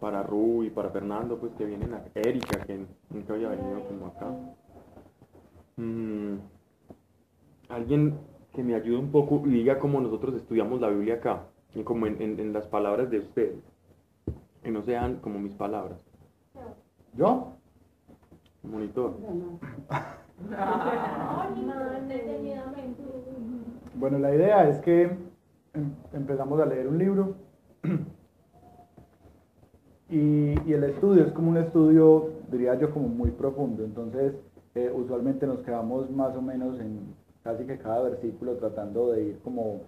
para Ru y para Fernando, pues que vienen a Erika, que nunca había venido como acá. Mm, alguien que me ayude un poco y diga cómo nosotros estudiamos la Biblia acá, y como en, en- en las palabras de ustedes, que no sean como mis palabras. ¿Yo? Monitor. Bueno, la idea es que em- empezamos a leer un libro y, el estudio es como un estudio, diría yo, como muy profundo. Entonces, eh, usualmente nos quedamos más o menos en casi que cada versículo tratando de ir como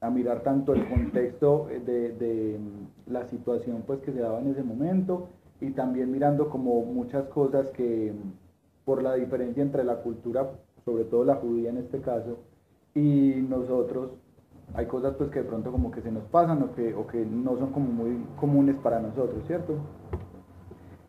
a mirar tanto el contexto de, de, mm, la situación pues que se daba en ese momento y también mirando como muchas cosas que mm, por la diferencia entre la cultura, sobre todo la judía en este caso, y nosotros, hay cosas pues que de pronto como que se nos pasan o que, o que no son como muy comunes para nosotros, ¿cierto?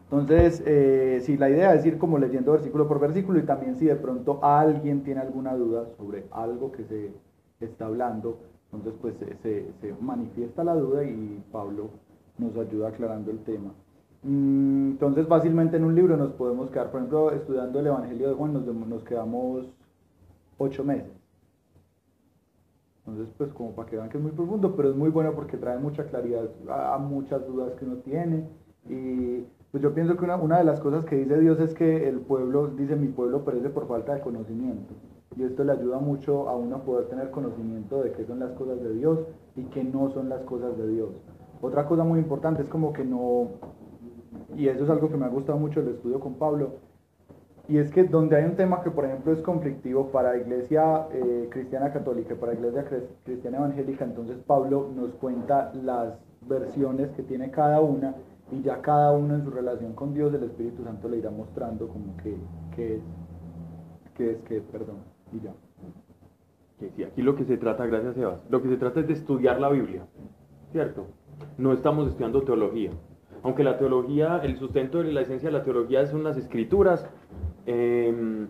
Entonces, eh, sí, la idea es ir como leyendo versículo por versículo y también si de pronto alguien tiene alguna duda sobre algo que se está hablando, entonces pues se, se- manifiesta la duda y Pablo nos ayuda aclarando el tema. Mm, Entonces, fácilmente en un libro nos podemos quedar, por ejemplo, estudiando el Evangelio de Juan, nos, nos quedamos ocho meses. Entonces, pues como para que vean que es muy profundo, pero es muy bueno porque trae mucha claridad a, muchas dudas que uno tiene. Y pues yo pienso que una, una de las cosas que dice Dios es que el pueblo, dice mi pueblo perece por falta de conocimiento. Y esto le ayuda mucho a uno poder tener conocimiento de qué son las cosas de Dios y qué no son las cosas de Dios. Otra cosa muy importante es como que no, y eso es algo que me ha gustado mucho el estudio con Pablo, y es que donde hay un tema que, por ejemplo, es conflictivo para Iglesia eh, Cristiana Católica y para Iglesia Cres- Cristiana Evangélica, entonces Pablo nos cuenta las versiones que tiene cada una y ya cada uno en su relación con Dios, el Espíritu Santo le irá mostrando como que, que es, que es, que es, perdón, y ya. Sí, aquí lo que se trata, gracias Sebas, lo que se trata es de estudiar la Biblia, ¿cierto? No estamos estudiando teología. Aunque la teología, el sustento de la esencia de la teología son las escrituras, eh,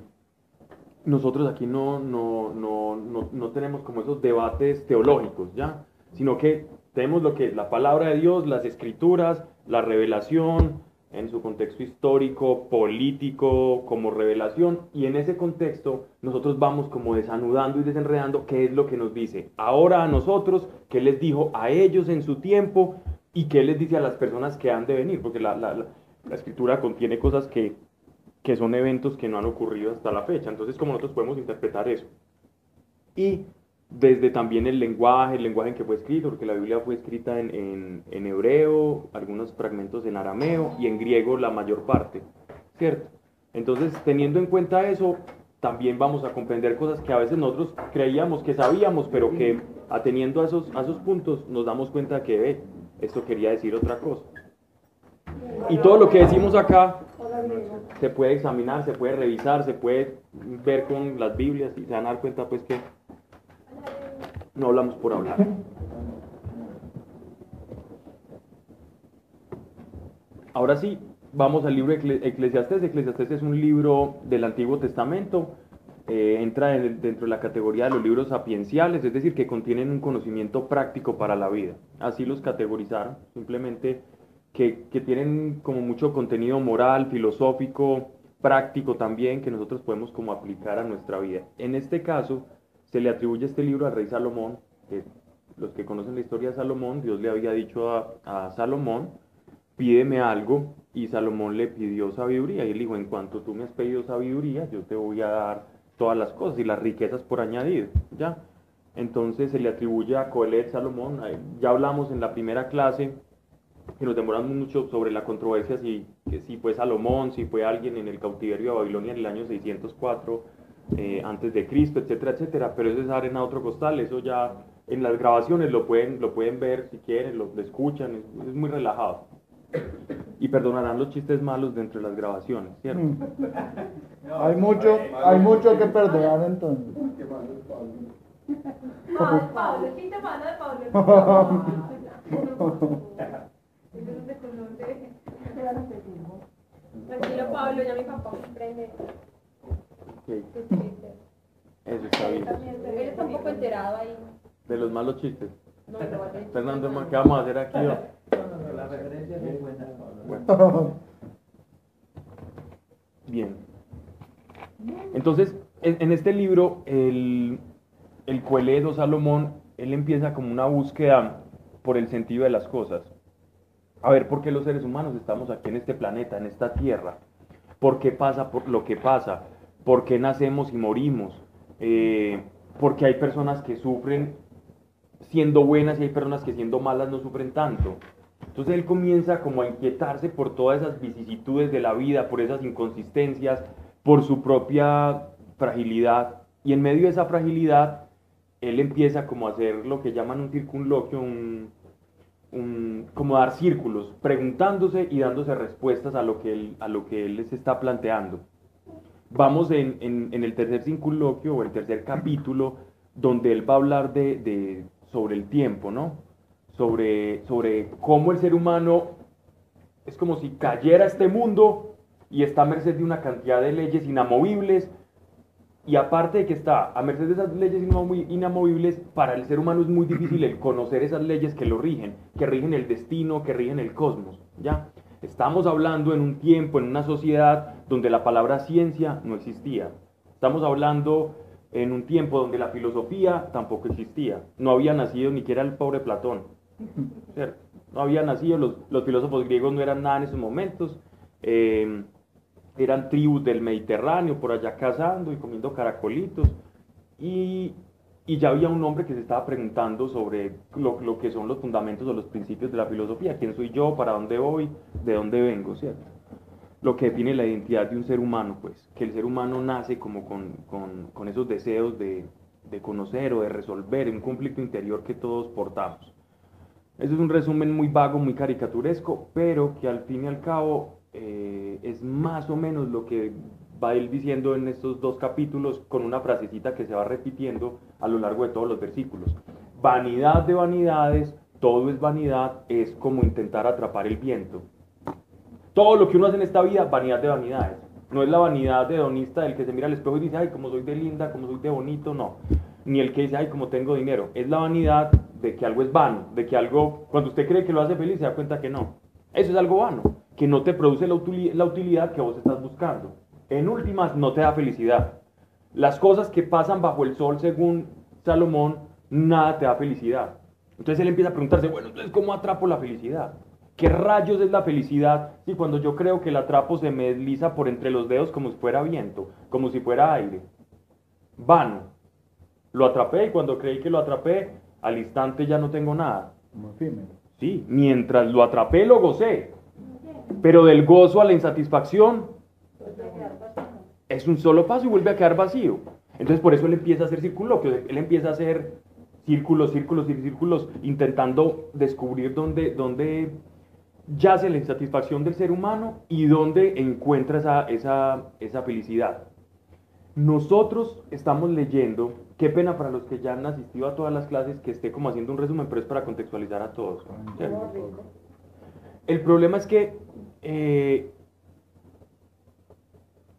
nosotros aquí no, no, no, no, no tenemos como esos debates teológicos, ¿ya? Sino que tenemos lo que es la palabra de Dios, las escrituras, la revelación, en su contexto histórico, político, como revelación, y en ese contexto nosotros vamos como desanudando y desenredando qué es lo que nos dice ahora a nosotros, qué les dijo a ellos en su tiempo y qué les dice a las personas que han de venir, porque la, la- la- la escritura contiene cosas que, que son eventos que no han ocurrido hasta la fecha, entonces como nosotros podemos interpretar eso. Y desde también el lenguaje, el lenguaje en que fue escrito, porque la Biblia fue escrita en, en- en hebreo, algunos fragmentos en arameo y en griego la mayor parte, ¿cierto? Entonces, teniendo en cuenta eso, también vamos a comprender cosas que a veces nosotros creíamos que sabíamos, pero que ateniendo a esos, a esos puntos nos damos cuenta que ve, esto quería decir otra cosa. Y todo lo que decimos acá se puede examinar, se puede revisar, se puede ver con las Biblias y se van a dar cuenta pues que no hablamos por hablar. Ahora sí, vamos al libro de Ecle- Eclesiastés. Eclesiastés es un libro del Antiguo Testamento. eh, entra en- dentro de la categoría de los libros sapienciales, es decir, que contienen un conocimiento práctico para la vida. Así los categorizaron, simplemente que, tienen como mucho contenido moral, filosófico, práctico también, que nosotros podemos como aplicar a nuestra vida. En este caso, se le atribuye este libro al rey Salomón, los que conocen la historia de Salomón, Dios le había dicho a, a Salomón, pídeme algo, y Salomón le pidió sabiduría, y él dijo, en cuanto tú me has pedido sabiduría, yo te voy a dar todas las cosas y las riquezas por añadido, ¿ya? Entonces se le atribuye a Coelet Salomón, eh, ya hablamos en la primera clase, que nos demoramos mucho sobre la controversia si, que si fue Salomón, si fue alguien en el cautiverio de Babilonia en el año 604 eh, antes de Cristo, etcétera, etcétera, pero eso es arena a otro costal, eso ya en las grabaciones lo pueden, lo pueden ver si quieren, lo, lo escuchan, es, es muy relajado. Y perdonarán los chistes malos dentro de las grabaciones, ¿cierto? Mm. Hay mucho, hay mucho que perdonar entonces. No, de Pablo, chiste malo de Pablo. Tranquilo, Pablo, ya mi papá comprende Ok, tus chistes. Eso está bien. Él está un poco enterado ahí. De los malos chistes. No, no. Fernando, ¿qué vamos a hacer aquí? No, no, no, la referencia es buena. Bien. Entonces, en, en este libro, el, el Coelho Salomón, él empieza como una búsqueda por el sentido de las cosas. A ver, ¿por qué los seres humanos estamos aquí en este planeta, en esta tierra? ¿Por qué pasa lo que pasa? ¿Por qué nacemos y morimos? Eh, porque hay personas que sufren siendo buenas y hay personas que siendo malas no sufren tanto. Entonces él comienza como a inquietarse por todas esas vicisitudes de la vida, por esas inconsistencias, por su propia fragilidad. Y en medio de esa fragilidad, él empieza como a hacer lo que llaman un circunloquio, un, como dar círculos, preguntándose y dándose respuestas a lo que él, a lo que él les está planteando. Vamos en, el tercer circunloquio o el tercer capítulo, donde él va a hablar de, sobre el tiempo, ¿no? Sobre, sobre cómo el ser humano es como si cayera este mundo y está a merced de una cantidad de leyes inamovibles y aparte de que está a merced de esas leyes inamovibles, para el ser humano es muy difícil el conocer esas leyes que lo rigen, que rigen el destino, que rigen el cosmos, ¿ya? Estamos hablando en un tiempo, en una sociedad donde la palabra ciencia no existía. Estamos hablando en un tiempo donde la filosofía tampoco existía. No había nacido ni el pobre Platón. No había nacido, los, los, filósofos griegos no eran nada en esos momentos. Eh, eran tribus del Mediterráneo por allá cazando y comiendo caracolitos. Y, y ya había un hombre que se estaba preguntando sobre lo, lo, que son los fundamentos o los principios de la filosofía. ¿Quién soy yo? ¿Para dónde voy? ¿De dónde vengo? ¿Cierto? Lo que define la identidad de un ser humano, pues, que el ser humano nace como con, con, con esos deseos de, de conocer o de resolver un conflicto interior que todos portamos. Eso es un resumen muy vago, muy caricaturesco, pero que al fin y al cabo eh, es más o menos lo que va ir diciendo en estos dos capítulos con una frasecita que se va repitiendo a lo largo de todos los versículos. Vanidad de vanidades, todo es vanidad, es como intentar atrapar el viento. Todo lo que uno hace en esta vida, vanidad de vanidades. No es la vanidad hedonista del que se mira al espejo y dice, ay, como soy de linda, como soy de bonito, no. Ni el que dice, ay, como tengo dinero. Es la vanidad de que algo es vano, de que algo, cuando usted cree que lo hace feliz, se da cuenta que no. Eso es algo vano, que no te produce la utilidad, que vos estás buscando. En últimas, no te da felicidad. Las cosas que pasan bajo el sol, según Salomón, nada te da felicidad. Entonces él empieza a preguntarse, bueno, entonces, ¿cómo atrapo la felicidad? ¿Qué rayos es la felicidad si cuando yo creo que el atrapo se me desliza por entre los dedos como si fuera viento, como si fuera aire? Vano. Lo atrapé y cuando creí que lo atrapé, al instante ya no tengo nada. Como efímero. Sí, mientras lo atrapé lo gocé. Pero del gozo a la insatisfacción es un solo paso y vuelve a quedar vacío. Entonces por eso él empieza a hacer círculos, él empieza a hacer círculos, círculos y círculos, intentando descubrir dónde, dónde yace la insatisfacción del ser humano y dónde encuentra esa, esa, esa felicidad. Nosotros estamos leyendo, qué pena para los que ya han asistido a todas las clases que esté como haciendo un resumen, pero es para contextualizar a todos. El problema es que eh,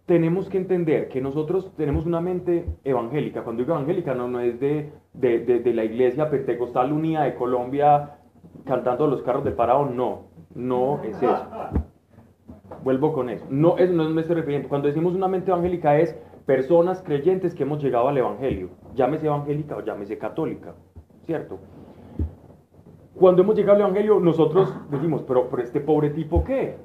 tenemos que entender que nosotros tenemos una mente evangélica. Cuando digo evangélica, no, no es de, de, de, de la iglesia pentecostal unida de Colombia cantando los carros de parado, no, no es eso. Vuelvo con eso. No, eso no me estoy refiriendo. Cuando decimos una mente evangélica es personas creyentes que hemos llegado al evangelio. Llámese evangélica o llámese católica, ¿cierto? Cuando hemos llegado al evangelio, nosotros decimos, pero, pero este pobre tipo, ¿qué?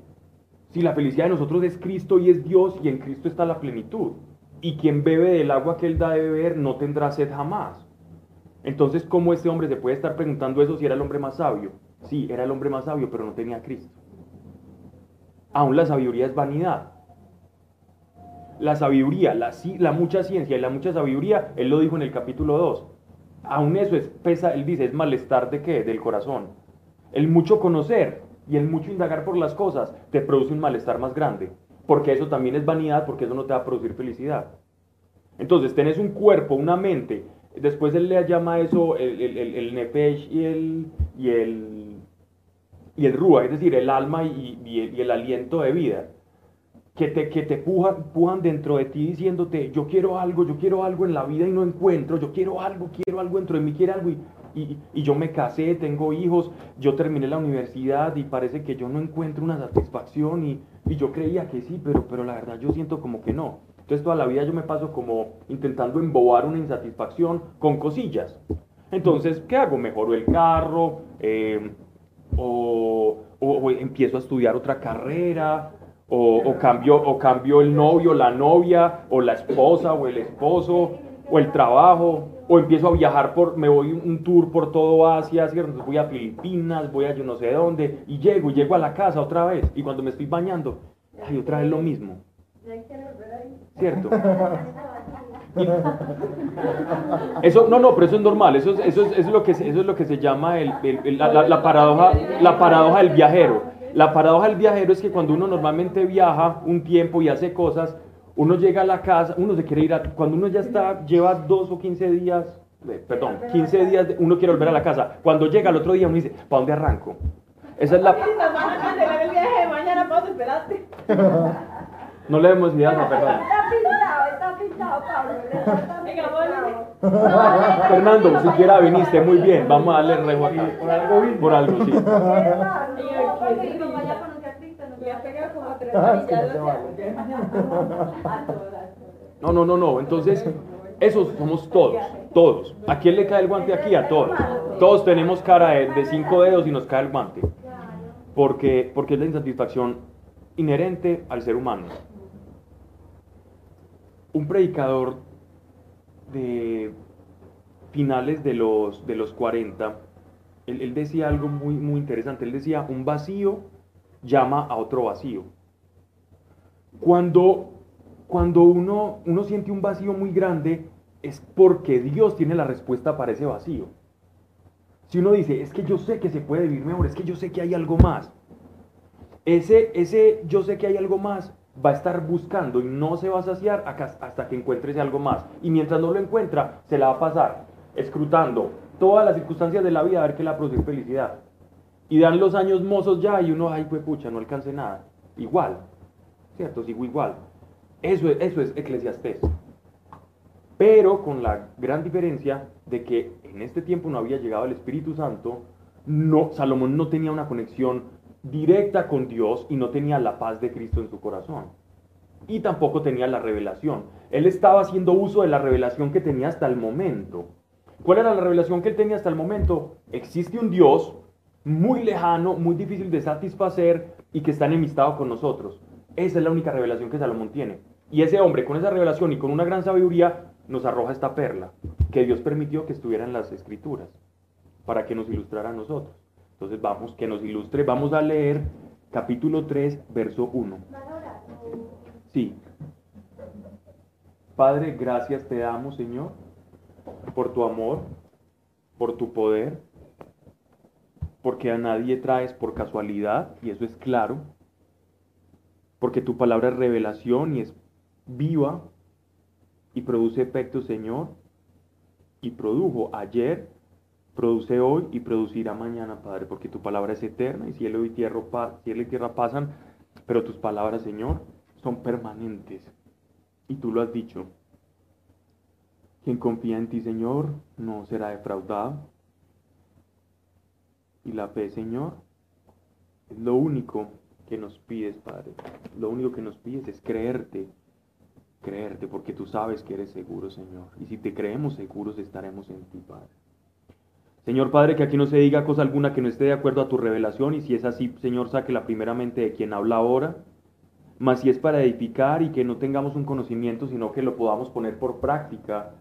Si la felicidad de nosotros es Cristo y es Dios y en Cristo está la plenitud. Y quien bebe del agua que Él da de beber no tendrá sed jamás. Entonces, ¿cómo este hombre se puede estar preguntando eso si era el hombre más sabio? Sí, era el hombre más sabio, pero no tenía Cristo. Aún la sabiduría es vanidad. La sabiduría, la, la mucha ciencia y la mucha sabiduría, Él lo dijo en el capítulo 2. Aún eso es, pesa, Él dice, es malestar de qué? Del corazón. El mucho conocer y el mucho indagar por las cosas te produce un malestar más grande. Porque eso también es vanidad, porque eso no te va a producir felicidad. Entonces, tenés un cuerpo, una mente. Después él le llama eso el, el, nefesh y el, y el, y el rúa, es decir, el alma y el aliento de vida. Que te, que te pujan, pujan dentro de ti diciéndote, yo quiero algo, yo quiero algo en la vida y no encuentro, yo quiero algo, quiero algo dentro de mí, quiero algo y, y, y yo me casé, tengo hijos, yo terminé la universidad y parece que yo no encuentro una satisfacción y, y yo creía que sí, pero, pero la verdad yo siento como que no. Entonces toda la vida yo me paso como intentando embobar una insatisfacción con cosillas. Entonces, ¿qué hago? Mejoro el carro, eh, o- o empiezo a estudiar otra carrera, o, o cambio, o el novio, la novia, o la esposa, o el esposo, o el trabajo, o empiezo a viajar por, me voy un tour por todo Asia, ¿cierto? Voy a Filipinas, voy a yo no sé dónde, y llego, y llego a la casa otra vez, y cuando me estoy bañando, ay, otra vez lo mismo, ¿cierto? Eso, no, no, pero eso es normal, eso es, eso es, eso es lo, que, eso es lo que se llama el- la, la- la paradoja, la paradoja del viajero. La paradoja del viajero es que cuando uno normalmente viaja un tiempo y hace cosas, uno llega a la casa, uno se quiere ir a, cuando uno ya está, lleva dos o 15 días, eh, perdón, 15 días, de- uno quiere volver a la casa. Cuando llega el otro día uno dice, ¿para dónde arranco? Esa es la... No le demos ideas a Fernando. Está pintado, está pintado, Pablo. Está Venga, pintado. Fernando, siquiera viniste, muy bien, vamos a darle rejo acá. Por algo vino. Por algo, sí. Ah. No, no, no, no. Entonces, esos somos todos, todos. ¿A quién le cae el guante aquí? A todos. Todos tenemos cara de, de cinco dedos y nos cae el guante. Porque, porque es la insatisfacción inherente al ser humano. Un predicador de finales de los, de los 40, él, decía algo muy, muy interesante. Él decía, un vacío llama a otro vacío. Cuando, cuando uno, uno siente un vacío muy grande, es porque Dios tiene la respuesta para ese vacío. Si uno dice, es que yo sé que se puede vivir mejor, es que yo sé que hay algo más. Ese, ese yo sé que hay algo más va a estar buscando y no se va a saciar hasta que encuentre ese algo más. Y mientras no lo encuentra, se la va a pasar escrutando todas las circunstancias de la vida a ver qué le va a producir felicidad. Y dan los años mozos ya y uno, ay, pues pucha, no alcance nada. Igual, ¿cierto? Sigo igual. Eso, es- eso es eclesiastés. Pero con la gran diferencia de que en este tiempo no había llegado el Espíritu Santo, no, Salomón no tenía una conexión directa con Dios y no tenía la paz de Cristo en su corazón. Y tampoco tenía la revelación. Él estaba haciendo uso de la revelación que tenía hasta el momento. ¿Cuál era la revelación que él tenía hasta el momento? Existe un Dios muy lejano, muy difícil de satisfacer y que está enemistado con nosotros. Esa es la única revelación que Salomón tiene. Y ese hombre con esa revelación y con una gran sabiduría nos arroja esta perla que Dios permitió que estuviera en las escrituras para que nos ilustrara a nosotros. Entonces vamos, que nos ilustre, vamos a leer capítulo 3, verso 1. Sí. Padre, gracias te damos, Señor, por tu amor, por tu poder, porque a nadie traes por casualidad, y eso es claro, porque tu palabra es revelación y es viva y produce efectos, Señor, y produjo ayer, produce hoy y producirá mañana, Padre, porque tu palabra es eterna y cielo y tierra, cielo y tierra pasan, pero tus palabras, Señor, son permanentes. Y tú lo has dicho. Quien confía en ti, Señor, no será defraudado. Y la fe, Señor, es lo único que nos pides, Padre. Lo único que nos pides es creerte, creerte, porque tú sabes que eres seguro, Señor. Y si te creemos seguros, estaremos en ti, Padre. Señor Padre, que aquí no se diga cosa alguna que no esté de acuerdo a tu revelación, y si es así, Señor, sáquela primeramente de quien habla ahora, mas si es para edificar y que no tengamos un conocimiento, sino que lo podamos poner por práctica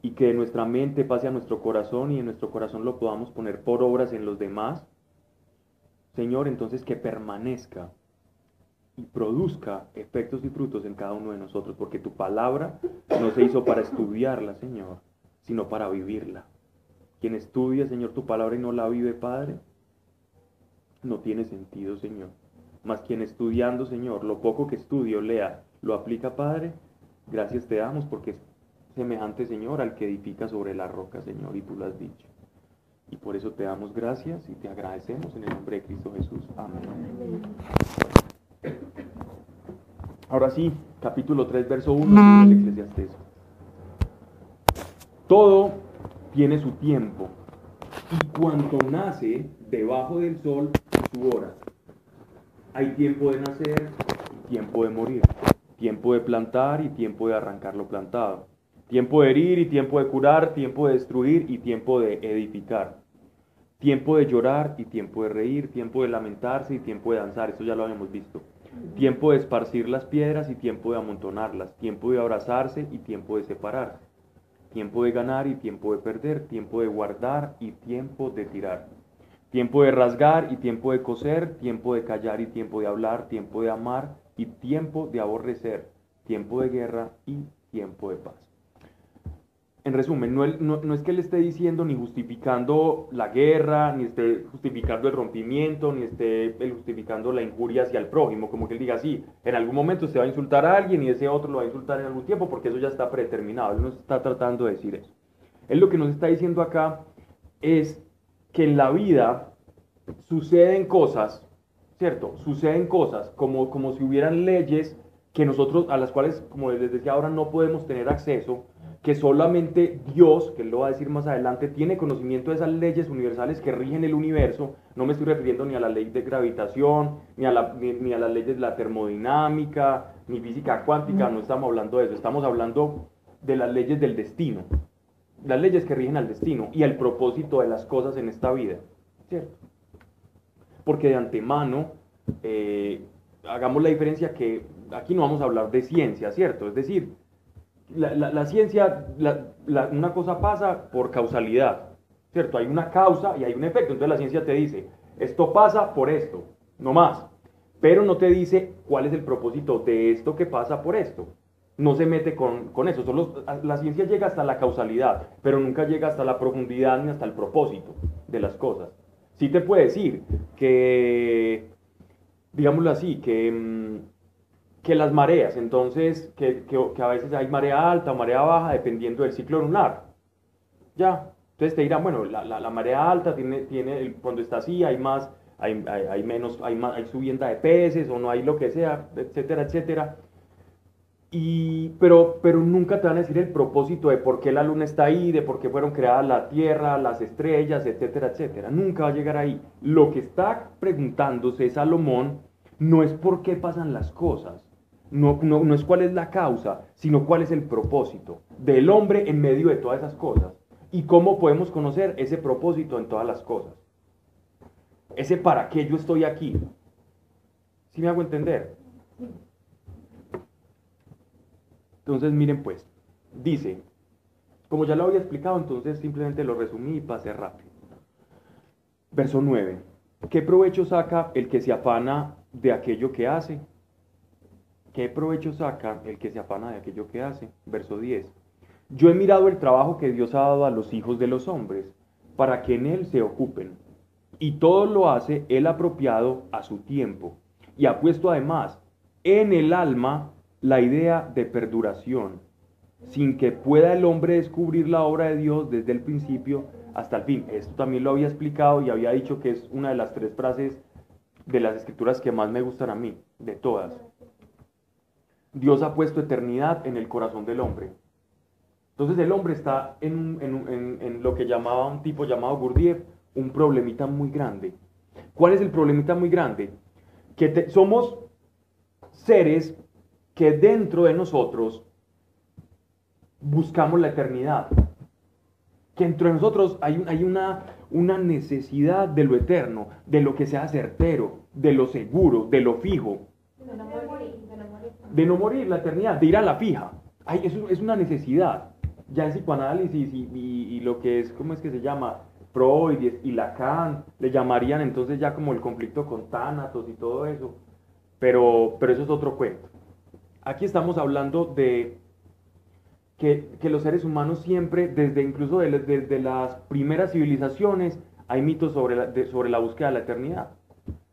y que de nuestra mente pase a nuestro corazón y en nuestro corazón lo podamos poner por obras en los demás, Señor, entonces que permanezca y produzca efectos y frutos en cada uno de nosotros, porque tu palabra no se hizo para estudiarla, Señor, sino para vivirla. Quien estudia, Señor, tu palabra y no la vive, Padre, no tiene sentido, Señor. Mas quien estudiando, Señor, lo poco que estudio, lea, lo aplica, Padre, gracias te damos porque es semejante, Señor, al que edifica sobre la roca, Señor, y tú lo has dicho. Y por eso te damos gracias y te agradecemos en el nombre de Cristo Jesús. Amén. Ahora sí, capítulo 3, verso 1 del Eclesiastés. Todo tiene su tiempo y cuanto nace debajo del sol su hora. Hay tiempo de nacer y tiempo de morir, tiempo de plantar y tiempo de arrancar lo plantado, tiempo de herir y tiempo de curar, tiempo de destruir y tiempo de edificar, tiempo de llorar y tiempo de reír, tiempo de lamentarse y tiempo de danzar, esto ya lo habíamos visto, tiempo de esparcir las piedras y tiempo de amontonarlas, tiempo de abrazarse y tiempo de separarse tiempo de ganar y tiempo de perder, tiempo de guardar y tiempo de tirar, tiempo de rasgar y tiempo de coser, tiempo de callar y tiempo de hablar, tiempo de amar y tiempo de aborrecer, tiempo de guerra y tiempo de paz en resumen, no, no, es que él esté diciendo ni justificando la guerra, ni esté justificando el rompimiento, ni esté justificando la injuria hacia el prójimo, como que él diga, sí, en algún momento se va a insultar a alguien y ese otro lo va a insultar en algún tiempo, porque eso ya está predeterminado, él no está tratando de decir eso. Él lo que nos está diciendo acá es que en la vida suceden cosas, ¿cierto? Suceden cosas como, como si hubieran leyes que nosotros, a las cuales, como les decía ahora, no podemos tener acceso, que solamente Dios, que él lo va a decir más adelante, tiene conocimiento de esas leyes universales que rigen el universo. No me estoy refiriendo ni a la ley de gravitación, ni a, la, ni, a las leyes de la termodinámica, ni física cuántica, no estamos hablando de eso, estamos hablando de las leyes del destino, las leyes que rigen al destino y el propósito de las cosas en esta vida, ¿cierto? Porque de antemano, eh, hagamos la diferencia que aquí no vamos a hablar de ciencia, ¿cierto? Es decir, la, ciencia, una cosa pasa por causalidad, ¿cierto? Hay una causa y hay un efecto. Entonces la ciencia te dice, esto pasa por esto, no más. Pero no te dice cuál es el propósito de esto que pasa por esto. No se mete con, con eso. Solo, la ciencia llega hasta la causalidad, pero nunca llega hasta la profundidad ni hasta el propósito de las cosas. Sí te puede decir que, digámoslo así, que mm, que las mareas, entonces que, que, a veces hay marea alta o marea baja dependiendo del ciclo lunar. Ya, entonces te dirán, bueno, la, la, marea alta tiene, tiene cuando está así hay más, hay, hay, menos, hay, más, hay subienda de peces o no hay lo que sea, etcétera, etcétera. Y, pero, pero nunca te van a decir el propósito de por qué la luna está ahí, de por qué fueron creadas la Tierra, las estrellas, etcétera, etcétera. Nunca va a llegar ahí. Lo que está preguntándose Salomón no es por qué pasan las cosas, no, no, es cuál es la causa, sino cuál es el propósito del hombre en medio de todas esas cosas. Y cómo podemos conocer ese propósito en todas las cosas. Ese para qué yo estoy aquí. ¿Sí me hago entender? Entonces miren pues, dice, como ya lo había explicado, entonces simplemente lo resumí y pasé rápido. Verso 9. ¿Qué provecho saca el que se afana de aquello que hace? ¿Qué provecho saca el que se afana de aquello que hace? Verso 10. Yo he mirado el trabajo que Dios ha dado a los hijos de los hombres para que en él se ocupen. Y todo lo hace él apropiado a su tiempo. Y ha puesto además en el alma la idea de perduración, sin que pueda el hombre descubrir la obra de Dios desde el principio hasta el fin. Esto también lo había explicado y había dicho que es una de las tres frases de las escrituras que más me gustan a mí, de todas. Dios ha puesto eternidad en el corazón del hombre. Entonces el hombre está en, lo que llamaba un tipo llamado Gurdjieff, un problemita muy grande. ¿Cuál es el problemita muy grande? Que somos seres que dentro de nosotros buscamos la eternidad. Que dentro de nosotros hay, una, una necesidad de lo eterno, de lo que sea certero, de lo seguro, de lo fijo de no morir, la eternidad, de ir a la fija. Ay, eso es una necesidad. Ya en psicoanálisis y, lo que es, ¿cómo es que se llama? Freud y, Lacan le llamarían entonces ya como el conflicto con Tánatos y todo eso. Pero, pero eso es otro cuento. Aquí estamos hablando de que, los seres humanos siempre, desde incluso desde las primeras civilizaciones, hay mitos sobre sobre la búsqueda de la eternidad.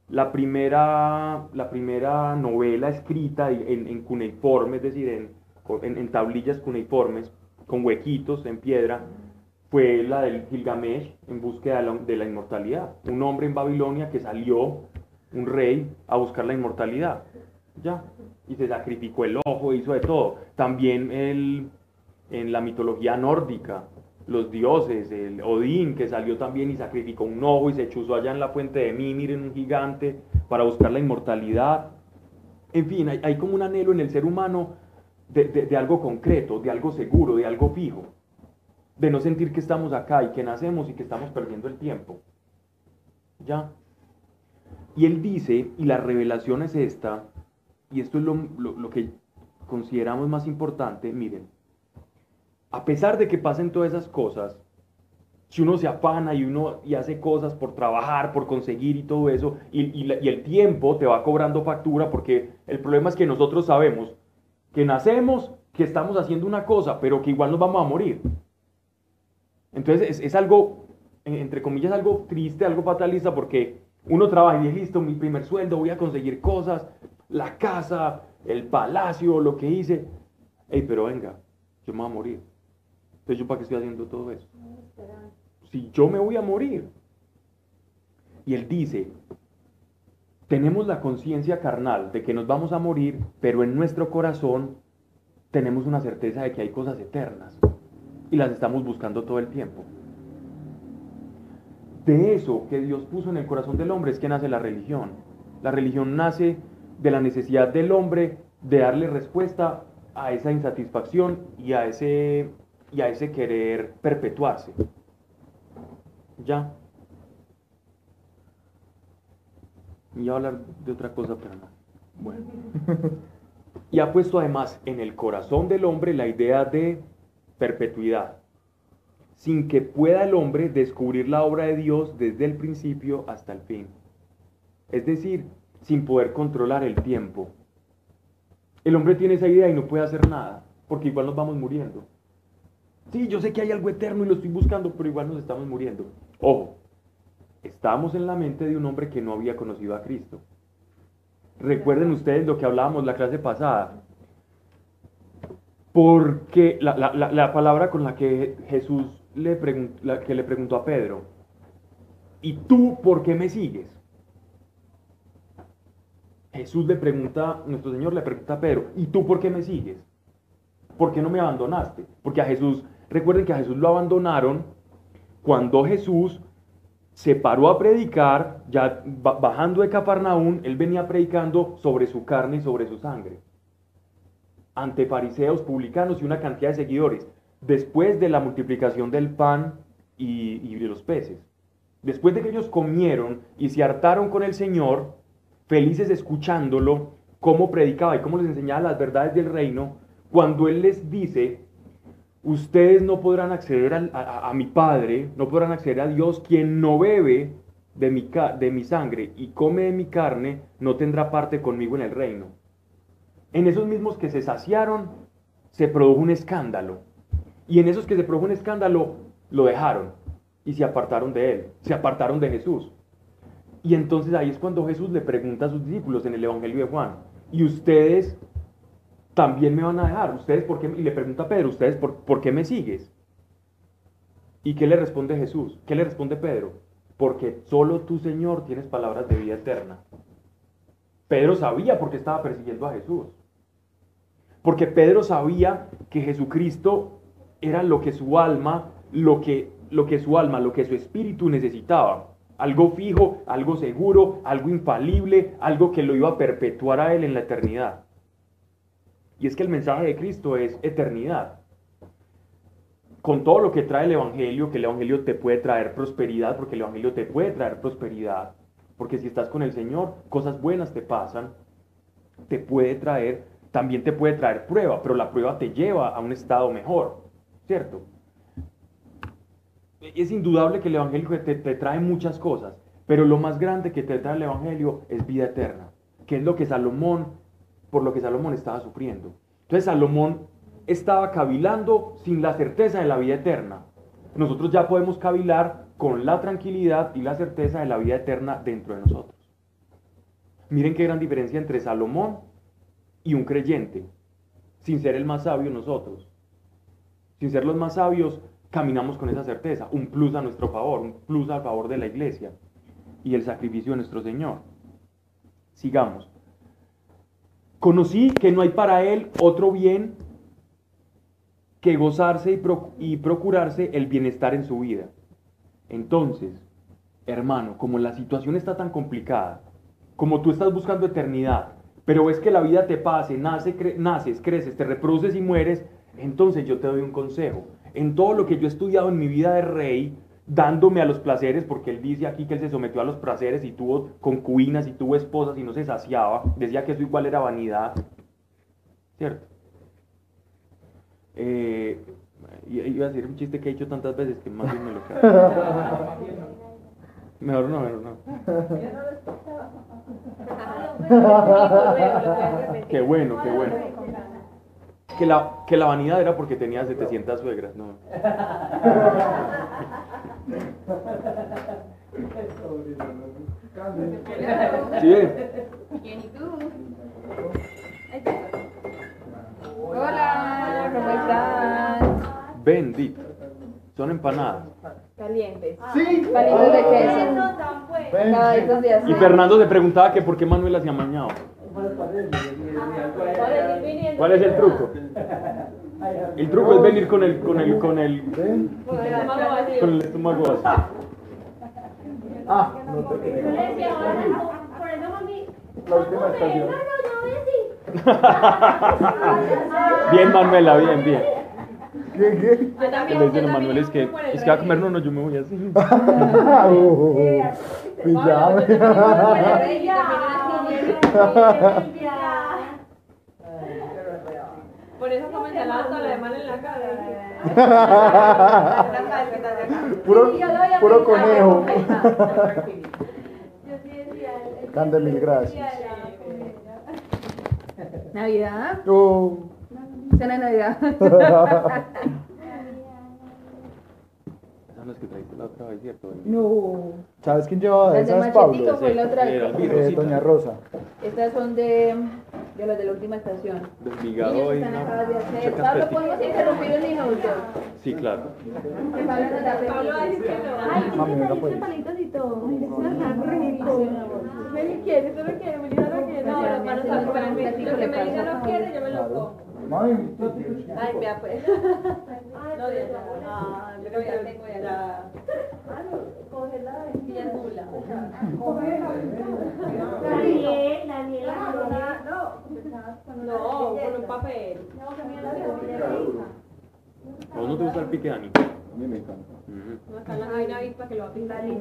La primera, la primera novela escrita en, cuneiforme, es decir, en, en, tablillas cuneiformes, con huequitos en piedra, fue la del Gilgamesh en búsqueda de la, inmortalidad. Un hombre en Babilonia que salió, un rey, a buscar la inmortalidad. Ya. Y se sacrificó el ojo, hizo de todo. También el, en la mitología nórdica, los dioses, el Odín, que salió también y sacrificó un ojo y se chuzó allá en la fuente de Mimir en un gigante para buscar la inmortalidad. En fin, hay, hay como un anhelo en el ser humano de, de- de algo concreto, de algo seguro, de algo fijo. De no sentir que estamos acá y que nacemos y que estamos perdiendo el tiempo. ¿Ya? Y él dice, y la revelación es esta, y esto es lo, lo- lo que consideramos más importante, miren, a pesar de que pasen todas esas cosas, si uno se afana y uno y hace cosas por trabajar, por conseguir y todo eso, y, el tiempo te va cobrando factura, porque el problema es que nosotros sabemos que nacemos, que estamos haciendo una cosa, pero que igual nos vamos a morir. Entonces es, es algo, en- entre comillas, algo triste, algo fatalista, porque uno trabaja y dice, listo, mi primer sueldo, voy a conseguir cosas, la casa, el palacio, lo que hice. Ey, pero venga, yo me voy a morir. Entonces, ¿yo para qué estoy haciendo todo eso? Si yo me voy a morir. Y él dice, tenemos la conciencia carnal de que nos vamos a morir, pero en nuestro corazón tenemos una certeza de que hay cosas eternas y las estamos buscando todo el tiempo. De eso que Dios puso en el corazón del hombre es que nace la religión. La religión nace de la necesidad del hombre de darle respuesta a esa insatisfacción y a ese, y a ese querer perpetuarse. ¿Ya? Iba a hablar de otra cosa, pero no. Bueno. Y ha puesto además en el corazón del hombre la idea de perpetuidad, sin que pueda el hombre descubrir la obra de Dios desde el principio hasta el fin. Es decir, sin poder controlar el tiempo. El hombre tiene esa idea y no puede hacer nada, porque igual nos vamos muriendo. Sí, yo sé que hay algo eterno y lo estoy buscando, pero igual nos estamos muriendo. Ojo, estamos en la mente de un hombre que no había conocido a Cristo. Recuerden ustedes lo que hablábamos la clase pasada. Porque la, la- la- la palabra con la que Jesús le, pregun- la que le preguntó a Pedro, ¿y tú por qué me sigues? Jesús le pregunta, nuestro Señor le pregunta a Pedro, ¿y tú por qué me sigues? ¿Por qué no me abandonaste? Porque a Jesús, recuerden que a Jesús lo abandonaron cuando Jesús se paró a predicar, ya ba- bajando de Cafarnaún, él venía predicando sobre su carne y sobre su sangre, ante fariseos, publicanos y una cantidad de seguidores, después de la multiplicación del pan y, y de los peces. Después de que ellos comieron y se hartaron con el Señor, felices escuchándolo, cómo predicaba y cómo les enseñaba las verdades del reino, cuando Él les dice, ustedes no podrán acceder a, mi Padre, no podrán acceder a Dios, quien no bebe de mi, de mi sangre y come de mi carne, no tendrá parte conmigo en el reino. En esos mismos que se saciaron, se produjo un escándalo. Y en esos que se produjo un escándalo, lo dejaron y se apartaron de él, se apartaron de Jesús. Y entonces ahí es cuando Jesús le pregunta a sus discípulos en el Evangelio de Juan, ¿y ustedes también me van a dejar? ¿Ustedes por qué? Y le pregunta a Pedro, ¿ustedes por, qué me sigues? ¿Y qué le responde Jesús? ¿Qué le responde Pedro? Porque solo tú, Señor, tienes palabras de vida eterna. Pedro sabía por qué estaba persiguiendo a Jesús. Porque Pedro sabía que Jesucristo era lo que su alma, lo que, lo que su alma, lo que su espíritu necesitaba. Algo fijo, algo seguro, algo infalible, algo que lo iba a perpetuar a él en la eternidad. Y es que el mensaje de Cristo es eternidad. Con todo lo que trae el Evangelio, que el Evangelio te puede traer prosperidad, porque el Evangelio te puede traer prosperidad. Porque si estás con el Señor, cosas buenas te pasan. Te puede traer, también te puede traer prueba, pero la prueba te lleva a un estado mejor, ¿cierto? Es indudable que el Evangelio te, te trae muchas cosas, pero lo más grande que te trae el Evangelio es vida eterna, que es lo que Salomón, por lo que Salomón estaba sufriendo. Entonces Salomón estaba cavilando sin la certeza de la vida eterna. Nosotros ya podemos cavilar con la tranquilidad y la certeza de la vida eterna dentro de nosotros. Miren qué gran diferencia entre Salomón y un creyente, sin ser el más sabio nosotros. Sin ser los más sabios, caminamos con esa certeza, un plus a nuestro favor, un plus a favor de la iglesia y el sacrificio de nuestro Señor. Sigamos. Conocí que no hay para él otro bien que gozarse y, pro- y procurarse el bienestar en su vida. Entonces, hermano, como la situación está tan complicada, como tú estás buscando eternidad, pero ves que la vida te pase, nace, naces, creces, te reproduces y mueres, entonces yo te doy un consejo. En todo lo que yo he estudiado en mi vida de rey, dándome a los placeres, porque él dice aquí que él se sometió a los placeres y tuvo concubinas y tuvo esposas y no se saciaba, decía que eso igual era vanidad, ¿cierto? Eh, iba a decir un chiste que he hecho tantas veces que más bien me lo creo. Mejor no, mejor no. Qué bueno, qué bueno. Que la, que la vanidad era porque tenía 700 suegras, no. ¿Sí? ¿Quién y tú? Hola, ¿cómo están? Bendito. Son empanadas. Calientes. Sí. Palitos de queso. Bueno. Cagaditos de Y. Fernando se preguntaba que por qué Manuel se ha mañado. ¿Cuál es el truco? El truco es venir con el, con el, con el. Con el estómago vacío. Ah, no te Yo le creo. decía, ahora, por eso mami, La última ¿cómo estación. No, no, no, Bien, Manuela, bien, bien. ¿Qué, qué? Yo también. Le dicen yo a también Manuel es que, es que va a comer, no, no, yo me voy así. Pillame. por eso como ensalada toda la semana en la cara. Puro, puro conejo. Cande, mil gracias. Navidad. Uh, Cena de Navidad. Esas son las que trajiste la otra vez, ¿cierto? No. ¿Sabes quién llevaba de Las de esas, Machetico Pablo? fue la otra vez. Eh. Doña Rosa. Estas son de, de las de la última estación. Desmigado Niños y están una acabas de hacer. mucha Pablo, caspeti. ¿podemos interrumpir un minuto? Sí, claro. Que Pablo nos da permiso. Ay, Mami, tiene venga, pues. palitos y todo. Ay, eso es rico. Meli quiere, solo quiere, Melissa no quiere. Quiere, yo Claro. Mami, Ay, vea pues. No, ya, ya. Ah, pero ya tengo ya. Ya es nula. Daniel, Daniel, No, con un papel. ¿A no te gusta el pique, Dani? a mí me encanta. No, acá la- hay una avispa que lo va a pintar. Una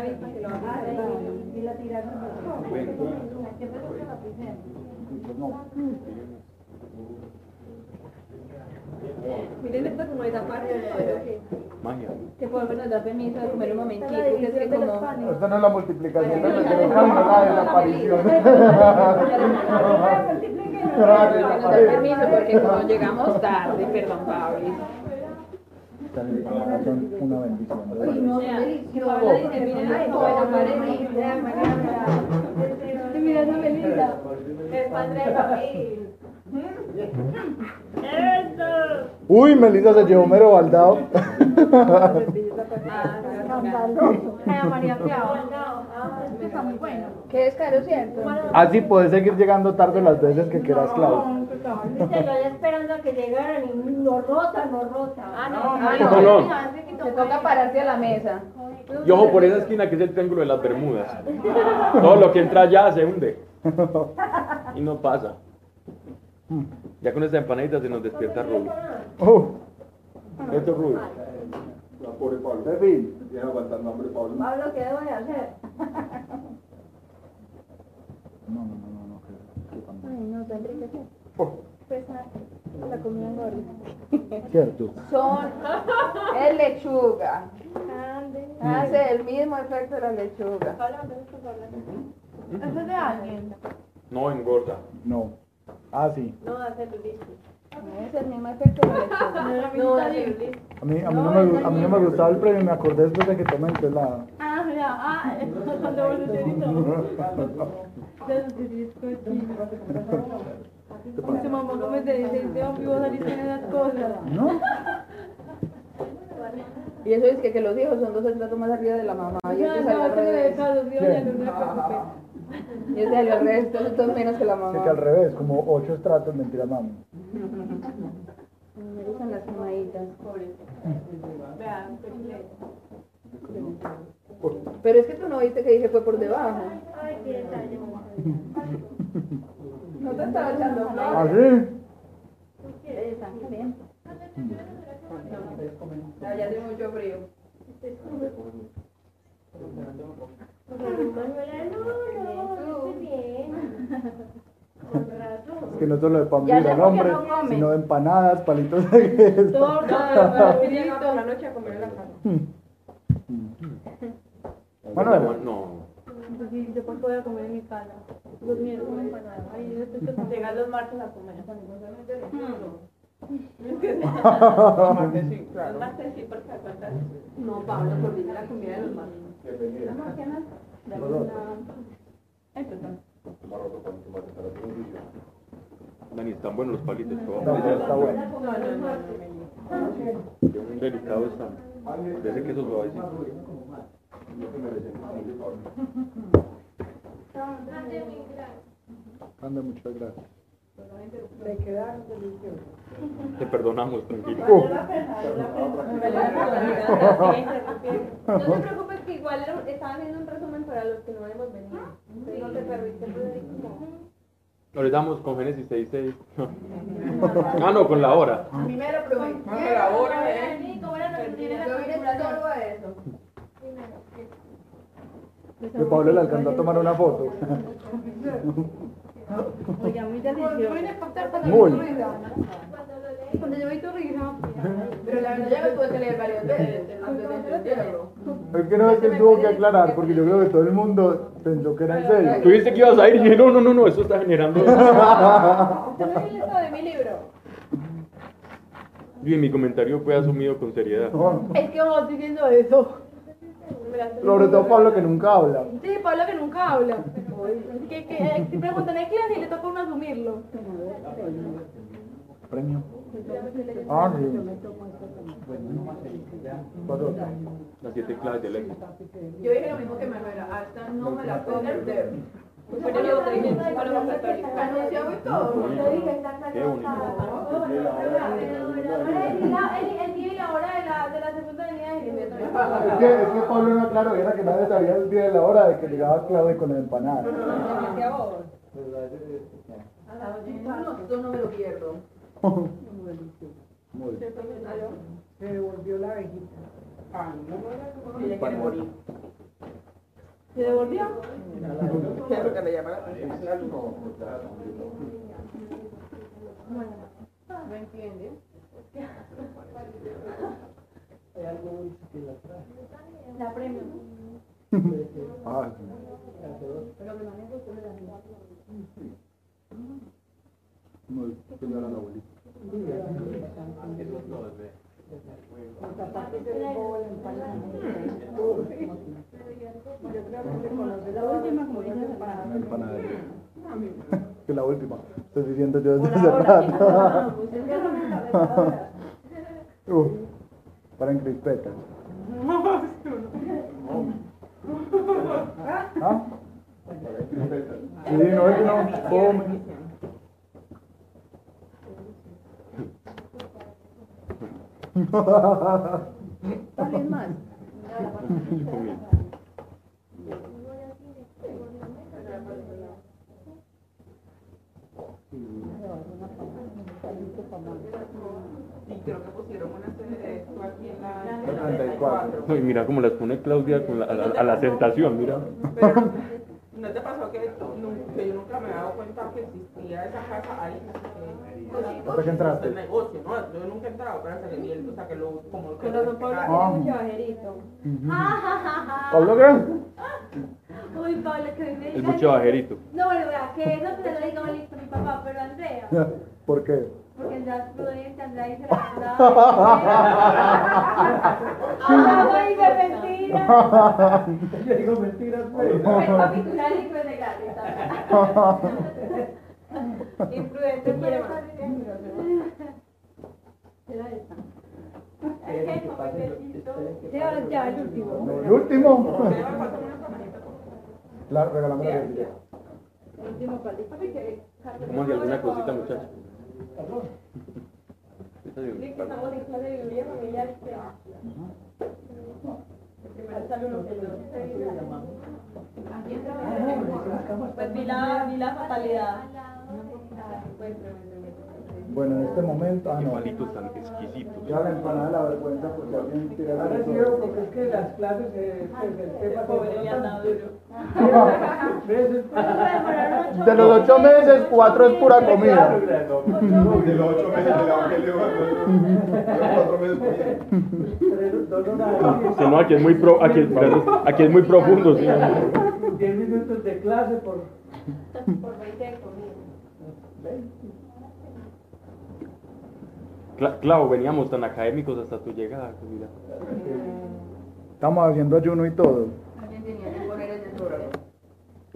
avispa que lo va a pintar. Ven. Pues no. Miren esto como esa parte. Magia. Que podemos nos dar permiso de comer un momentico. Que es que como. Esta no es la multiplicación de los la desaparición. Nos da permiso porque como llegamos tarde, perdón, Pablo. Una bendición. Mira padre de familia. Uy, Melissa se llevó mero baldado. Ana María Fiao. Esto está muy bueno. Que es caro, ¿cierto? Así puedes seguir llegando tarde las veces que quieras, Clau. Viste, yo ya esperando a que llegaran y no rota, no rota. Ah, no, No, no. no. Te toca pararte a la mesa. Y ojo por esa esquina que es el triángulo de las Bermudas. Todo lo que entra allá se hunde. Y no pasa. Ya con esta empanadita se nos despierta Rubio. Oh, Esto es Rubio. Pobre Pablo. en fin. Viene aguantando hambre, Pablo. Pablo, ¿qué debo de hacer? No, no, no, no, no. que-. Ay, no, te enriquece. Oh, Pues la comida engorda. Cierto. Son, es lechuga. Hace el mismo efecto de la lechuga. ¿Eso es de alguien? No engorda. No. Ah, sí. No, hace el Es el mismo efecto de la. No, A mí, a mí, no, me, a mí no me gustaba el premio, me acordé después de que tomé entonces la... Ah, ya, ah, cuando mamá como te dice, con esas cosas. ¿No? Y eso es que, que los hijos son dos estratos más arriba de la mamá. Y No, este salió no, al se me revés. caso, sí, oye, no se preocupe. Y ese salió al revés, todo menos que la Sé mamá. que al revés, como ocho estratos, mentira, mami. Me gustan las quemaditas. Vean. Pero es que tú no viste que dije fue por debajo. Ay, qué detalle. No te estaba echando ¿Ah, flores. sí? Están calientes. Allá hace mucho frío. No, no. Con. Es que no solo de pan Ya, vive ya, el hombre, no sino de empanadas, palitos de queso. Torta, frito. por la noche a comer la casa. Manuel. No. Sí, después voy a comer en mi casa. Los miércoles empanadas. Ay, yo estoy que llegar los martes a comer. Martes sí, claro. Martes sí, porque acuerdas. No, Pablo, por dime la comida de los martes. Bienvenida. Dani, están buenos los palitos. Está bueno. No, no, no, no. Qué delicado están. De ese queso suavecito. Lo que merecen, muy Pablo. Anda, muchas gracias. Te perdonamos, tranquilo. No te preocupes que igual estaba haciendo un resumen para los que no hemos venido. Entonces no te perdiste pues como... Ahora estamos con Génesis 6.6. ah, no, con la hora. Primero probé. Ah, la hora, eh. Pablo le alcanzó a tomar una foto. Oiga, muy delicioso. Muy. Cuando yo vi tu risa. Pero la verdad ya me tuve que leer varias veces de entenderlo. Es que no es que él tuvo que aclarar, porque yo creo que todo el mundo pensó que era en Tú serio. dijiste que ibas a ir y dije, no, no, no, no, eso está generando. Yo esto de mi libro. Y mi comentario fue asumido con seriedad. Es que vos diciendo eso. Sobre todo Pablo que nunca habla. Sí, Pablo que nunca habla. Que, que, eh, si preguntan en clase y le toca a uno asumirlo. Premio. Ah, sí. Cuatro. Las siete claves de lengua. Yo dije lo mismo que Manuela, hasta no me la puedo perder. Pero yo digo que Pablo va a ser Anunciamos y todo. Qué bonito. El día y la hora de la, de la segunda venida de Jesús. Es que, es que Pablo no aclaró, era que nadie sabía el día de la hora de que llegaba Claudia con la empanada. No, esto no me lo pierdo. Muy bien. Se devolvió la abejita. Ah, no, quiere morir. ¿Se devolvió? ¿Qué es lo que le llama la atención? No entiende. La premio. Ah, bien. Que llora la abuelita. La última, como dice la palabra. La empanadería. Que la última. Estoy diciendo yo desde hace rato. Para en crispetas. ¿Ah? Sí, no es que no come. ¿Alguien más? Sí, creo que pusieron una serie de esto aquí en la... 34. Ay, mira cómo las pone Claudia con la- a, la, a la aceptación, mira. Pero, ¿no te pasó que, nu- que yo nunca me he dado cuenta que existía esa casa ahí? Eh, ¿Hasta que entraste? El negocio, ¿no? Yo nunca he entrado, pero hasta que vi el, o sea, que lo, como que Pero Pablo explicaron. tiene mucho bajerito. ¿Pablo qué? Uy, Pablo, que me El mucho bajerito. No, bueno, vea, que eso se lo diga listo mi papá, pero Andrea. ¿Por qué? Porque Andrea es prudente, Andrea dice la verdad. Ahora no dice mentira. Yo digo mentiras, El papi culal y pues de gratis. Imprudente, quiere más. Era esta. Ya, ya, el último. El último. Favor. La, bebida. último palito. ¿Cómo de alguna cosita, muchachos? Uno que Pues vi la, vi la fatalidad. Pues, Bueno, en este momento, ah, Qué no. tan exquisitos. Ya la empanada de la vergüenza porque alguien tira la Ahora sí porque es que las clases, eh, pues, el tema pobre duro. De los ocho meses, cuatro es pura comida. De los ocho meses del evangelio, los cuatro meses no, aquí es muy, pro, aquí, aquí es muy profundo. sí. diez minutos de clase por Por 20 de comida. Cla- Claro, veníamos tan académicos hasta tu llegada. mira. Estamos haciendo ayuno y todo. Alguien tenía que poner el desorden.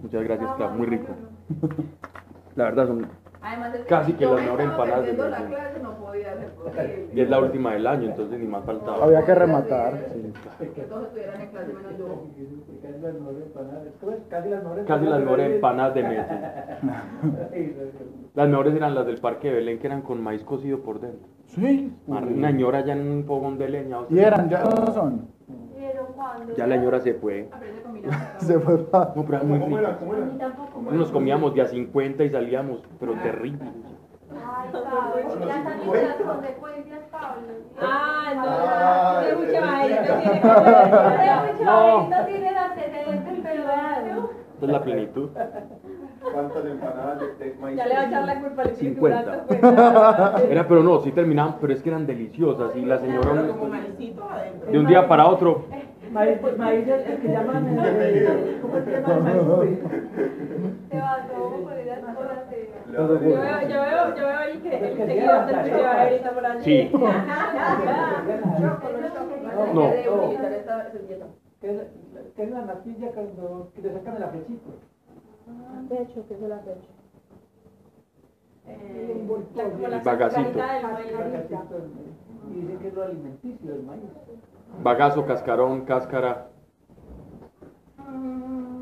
Muchas gracias, Clau, muy rico. La verdad, son, Además, es Casi que yo la me mejor estaba empanada de perdiendo la clase, no podía ser posible. y es la última del año, entonces ni más faltaba. Había que rematar. sí. Que todos estuvieran en clase menos yo. casi las mejores empanadas. Casi las mejores las mejores empanadas de Medellín. Las mejores eran las del Parque de Belén, que eran con maíz cocido por dentro. Sí. Una ñora ya en un fogón de leña. o sea, Y eran, ya no son. Pero cuando. Ya la ñora se fue. Aprende a combinar. Se fue pa- No, pero era muy ¿Cómo era? rico. ¿Cómo A era? mí tampoco. Nos comíamos de a 50 y salíamos, pero terrible. Ay, Pablo, ya las consecuencias, Pablo. Ah, Ah, no, mucho No. bajito tiene antecedentes, pero bueno. Esta es la plenitud. ¿Cuántas empanadas de maíz? Ya le va a echar la culpa al Espíritu 50. Santo, pues. Era, pero no, sí terminaban, pero es que eran deliciosas. Y la señora, Pero como maicito adentro. de un día para otro, Maíz, pues, maíz es el que llaman. ¿Cómo se llama el maíz? Se va todo por Le das Yo el- veo, yo veo, yo veo ahí que el seguidor del Chucho ahorita por allí. Sí. No. ¿Qué es, la natilla cuando que le sacan el apechito? Pecho, que es la pecho. Eh, La, como la dicen que es lo alimenticio del maíz. bagazo, cascarón, cáscara.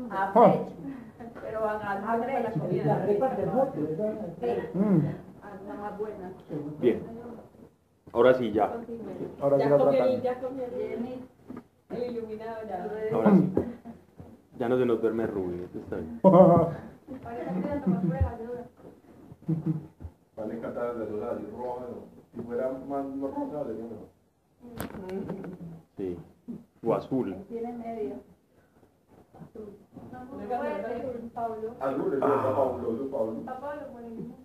A pecho. Pero hagan A la pecho. La comida. arepa de mote. Mm. Más buena. Bien. Ahora sí, ya. Ahora sí Ya la comió ya comió el, el iluminado ya. Ahora sí. Ya no se nos duerme Rubí, esto está bien. Van a encantar de así rojas. ¿no? Si fuera más rosa, le digo mejor. Sí. O azul. Tiene medio. Pablo. Azul, Pablo. Pablo, buenísimo.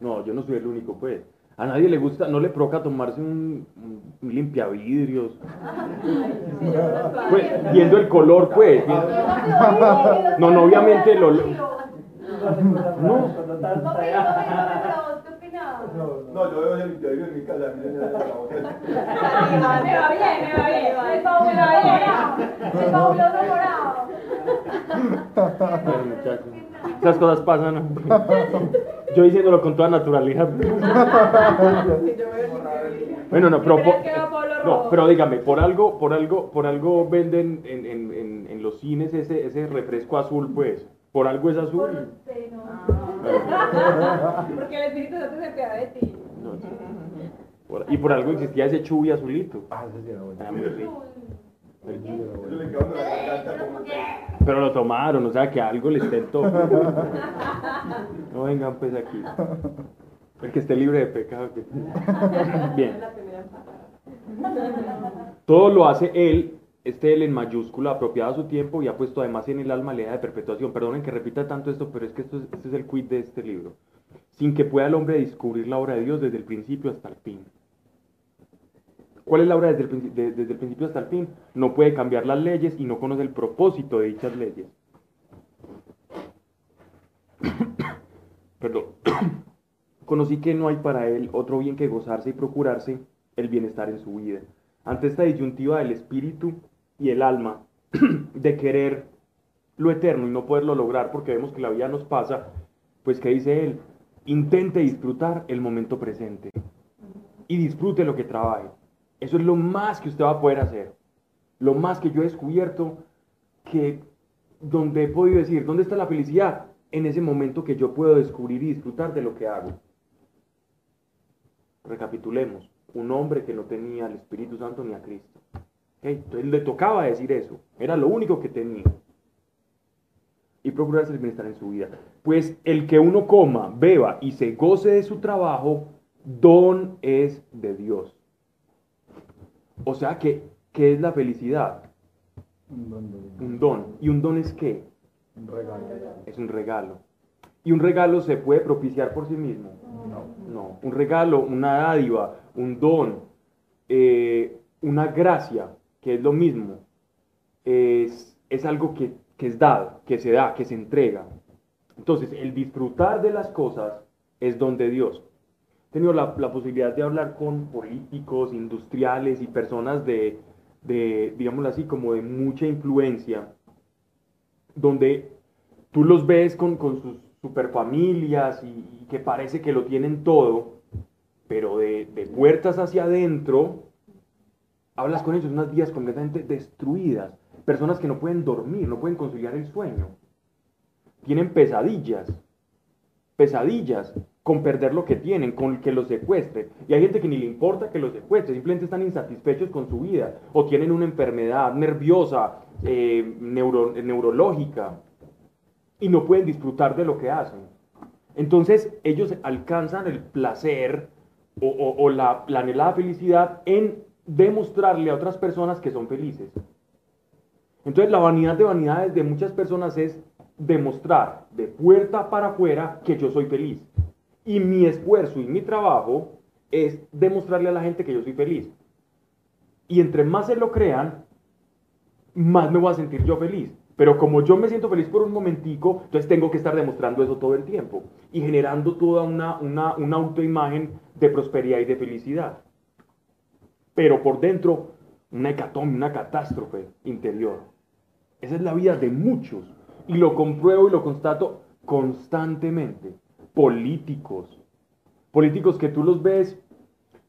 No, yo no soy el único, pues. A nadie le gusta, no le provoca tomarse un, un limpiavidrios. Pues, viendo el color, pues. No, no, obviamente lo- No. No, yo veo el interior en mi casa. Me va bien, me va bien. Morado. El fabuloso morado. Ay, muchachos. Esas cosas pasan. Yo diciéndolo con toda naturalidad. Bueno, no, pero ¿Crees por- no, pero dígame, por algo, por algo, por algo venden en, en, en, en los cines ese, ese refresco azul, pues. Por algo es azul. Sí, no. Ah. Porque el Espíritu Santo se pega de ti. No, sí. Por- y por algo existía ese chubi azulito. Ah, ese sí era bueno. Pero lo tomaron, o sea que algo les tentó. No vengan pues aquí. El que esté libre de pecado. que- Bien. Todo lo hace él, este él en mayúscula, apropiado a su tiempo y ha puesto además en el alma la idea de perpetuación. Perdonen que repita tanto esto, pero es que esto es, este es el quid de este libro. Sin que pueda el hombre descubrir la obra de Dios desde el principio hasta el fin. ¿Cuál es la obra desde el, desde el principio hasta el fin? No puede cambiar las leyes y no conoce el propósito de dichas leyes. Perdón. Conocí que no hay para él otro bien que gozarse y procurarse el bienestar en su vida. Ante esta disyuntiva del espíritu y el alma, de querer lo eterno y no poderlo lograr porque vemos que la vida nos pasa, pues ¿qué dice él? Intente disfrutar el momento presente y disfrute lo que trabaje. Eso es lo más que usted va a poder hacer. Lo más que yo he descubierto que donde he podido decir, ¿dónde está la felicidad? En ese momento que yo puedo descubrir y disfrutar de lo que hago. Recapitulemos, un hombre que no tenía al Espíritu Santo ni a Cristo. Entonces le tocaba decir eso, era lo único que tenía. Y procurarse el bienestar en su vida. Pues el que uno coma, beba y se goce de su trabajo, don es de Dios. O sea que, ¿qué es la felicidad? Un don Un don. ¿Y un don es qué? un regalo. Es un regalo. ¿Y un regalo se puede propiciar por sí mismo? No. No. Un regalo, una dádiva, un don, eh, una gracia, que es lo mismo, es, es algo que, que es dado, que se da, que se entrega. Entonces, el disfrutar de las cosas es don de Dios. Tenido la, la posibilidad de hablar con políticos, industriales y personas de, de, digámoslo así, como de mucha influencia, donde tú los ves con, con sus superfamilias y, y que parece que lo tienen todo, pero de, de puertas hacia adentro, hablas con ellos unas vidas completamente destruidas, personas que no pueden dormir, no pueden conciliar el sueño, tienen pesadillas, pesadillas con perder lo que tienen, con que los secuestren. Y hay gente que ni le importa que los secuestre, simplemente están insatisfechos con su vida o tienen una enfermedad nerviosa, eh, neuro- neurológica y no pueden disfrutar de lo que hacen. Entonces ellos alcanzan el placer o la, la anhelada felicidad en demostrarle a otras personas que son felices. Entonces la vanidad de vanidades de muchas personas es demostrar de puerta para afuera que yo soy feliz. Y mi esfuerzo y mi trabajo es demostrarle a la gente que yo soy feliz. Y entre más se lo crean, más me voy a sentir yo feliz. Pero como yo me siento feliz por un momentico, entonces tengo que estar demostrando eso todo el tiempo y generando toda una, una, una autoimagen de prosperidad y de felicidad. Pero por dentro, una hecatombe, una catástrofe interior. Esa es la vida de muchos. Y lo compruebo y lo constato constantemente. Políticos. Políticos que tú los ves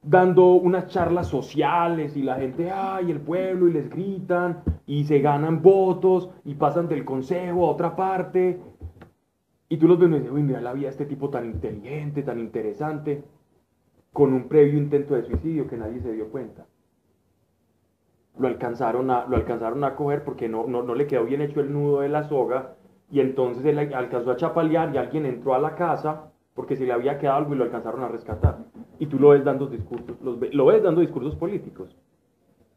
dando unas charlas sociales y la gente, ay, el pueblo, y les gritan y se ganan votos y pasan del consejo a otra parte. Y tú los ves y dices, uy, mira la vida de este tipo tan inteligente, tan interesante, con un previo intento de suicidio que nadie se dio cuenta. Lo alcanzaron a, lo alcanzaron a coger porque no, no, no le quedó bien hecho el nudo de la soga y entonces él alcanzó a chapalear y alguien entró a la casa porque se le había quedado algo y lo alcanzaron a rescatar. Y tú lo ves dando discursos, lo ves dando discursos políticos.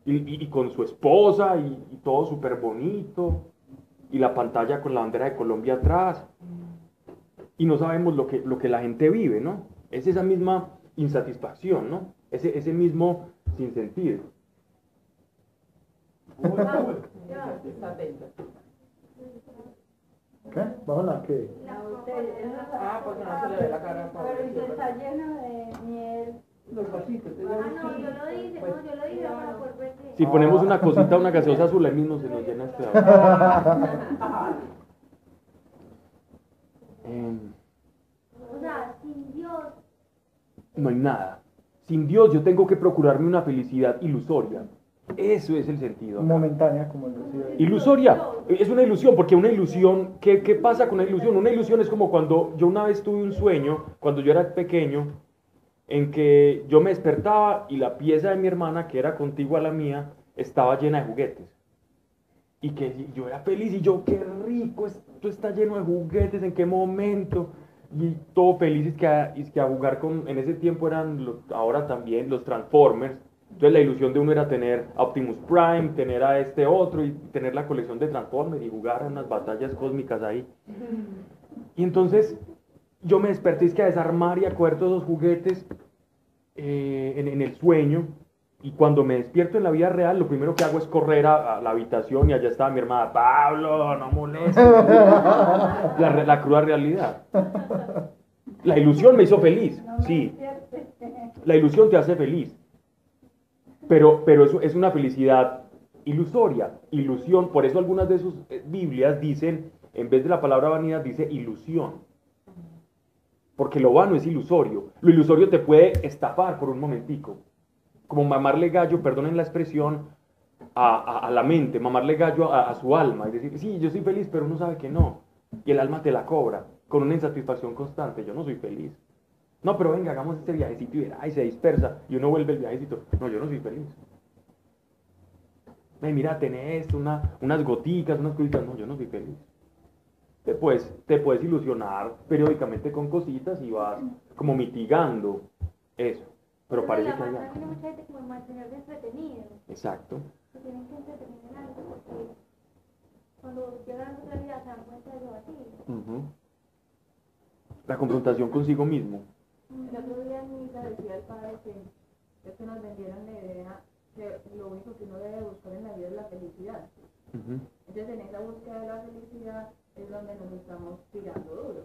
Y, con su esposa y, todo súper bonito. Y la pantalla con la bandera de Colombia atrás. Y no sabemos lo que, lo que la gente vive, ¿no? Es esa misma insatisfacción, ¿no? Ese, ese mismo sinsentido. ¿Qué? ¿Bajo la qué? Ah, porque no se le ve la cara. Pero está lleno de miel. Los vasitos. Ah, no, yo lo dije, no, yo lo dije para que- Si ponemos una cosita, una gaseosa azul, ahí mismo se nos llena este agua. Em, O sea, sin Dios. no hay nada. Sin Dios yo tengo que procurarme una felicidad ilusoria. Eso es el sentido. acá. Momentánea, como. Ilusoria. Es una ilusión, porque una ilusión, ¿qué, ¿qué pasa con una ilusión? Una ilusión es como cuando yo una vez tuve un sueño, cuando yo era pequeño, en que yo me despertaba y la pieza de mi hermana, que era contigua a la mía, estaba llena de juguetes. Y que yo era feliz y yo, qué rico, esto está lleno de juguetes, ¿en qué momento? Y todo feliz, es que a, es que a jugar con, en ese tiempo eran, los- ahora también, los Transformers. Entonces la ilusión de uno era tener a Optimus Prime, tener a este otro y tener la colección de Transformers y jugar a unas batallas cósmicas ahí. Y entonces yo me desperté es que a desarmar y a coger todos esos juguetes eh, en, en el sueño. Y cuando me despierto en la vida real, lo primero que hago es correr a, a la habitación y allá estaba mi hermana, Pablo, no molestes. la, la cruda realidad. La ilusión me hizo feliz, sí. La ilusión te hace feliz. Pero, pero eso es una felicidad ilusoria, ilusión. Por eso algunas de sus eh, Biblias dicen, en vez de la palabra vanidad, dice ilusión. Porque lo vano es ilusorio. Lo ilusorio te puede estafar por un momentico. Como mamarle gallo, perdonen la expresión, a, a- la mente, mamarle gallo a, a su alma y decir, sí, yo soy feliz, pero uno sabe que no. Y el alma te la cobra con una insatisfacción constante. Yo no soy feliz. No, pero venga, hagamos este viajecito y verá, y se dispersa y uno vuelve el viajecito. No, yo no soy feliz. Ay, mira, tenés esto, una, unas goticas, unas cositas. No, yo no soy feliz. Te puedes, te puedes ilusionar periódicamente con cositas y vas como mitigando eso. Pero parece que hay algo. mucha gente como entretenido. Exacto. Se tienen que entretener en algo porque cuando llegan a otra vida se dan cuenta de lo vacío. La confrontación consigo mismo. El otro día en misa decía el padre que es que nos vendieron la idea que lo único que uno debe buscar en la vida es la felicidad. Entonces en esa búsqueda de la felicidad es donde nos estamos tirando duro,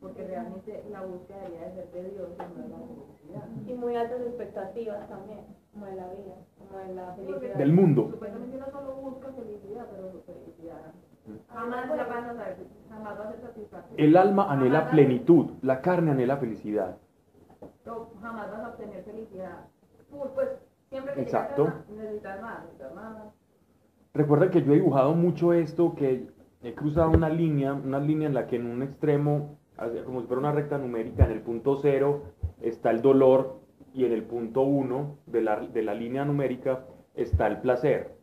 porque realmente la búsqueda debería de ser de Dios y no de la felicidad. Y muy altas expectativas también, como en la vida, como en la felicidad. Del mundo. Supuestamente uno solo busca felicidad, pero su felicidad jamás la van a saber, jamás va a ser satisfactoria. El alma anhela plenitud, la carne anhela felicidad. No, jamás vas a obtener felicidad. Full, pues siempre que Exacto. casa, necesitas más, necesitas más. Recuerda que yo he dibujado mucho esto, que he cruzado una línea, una línea en la que en un extremo, como si fuera una recta numérica, en el punto cero está el dolor y en el punto uno de la, de la línea numérica está el placer.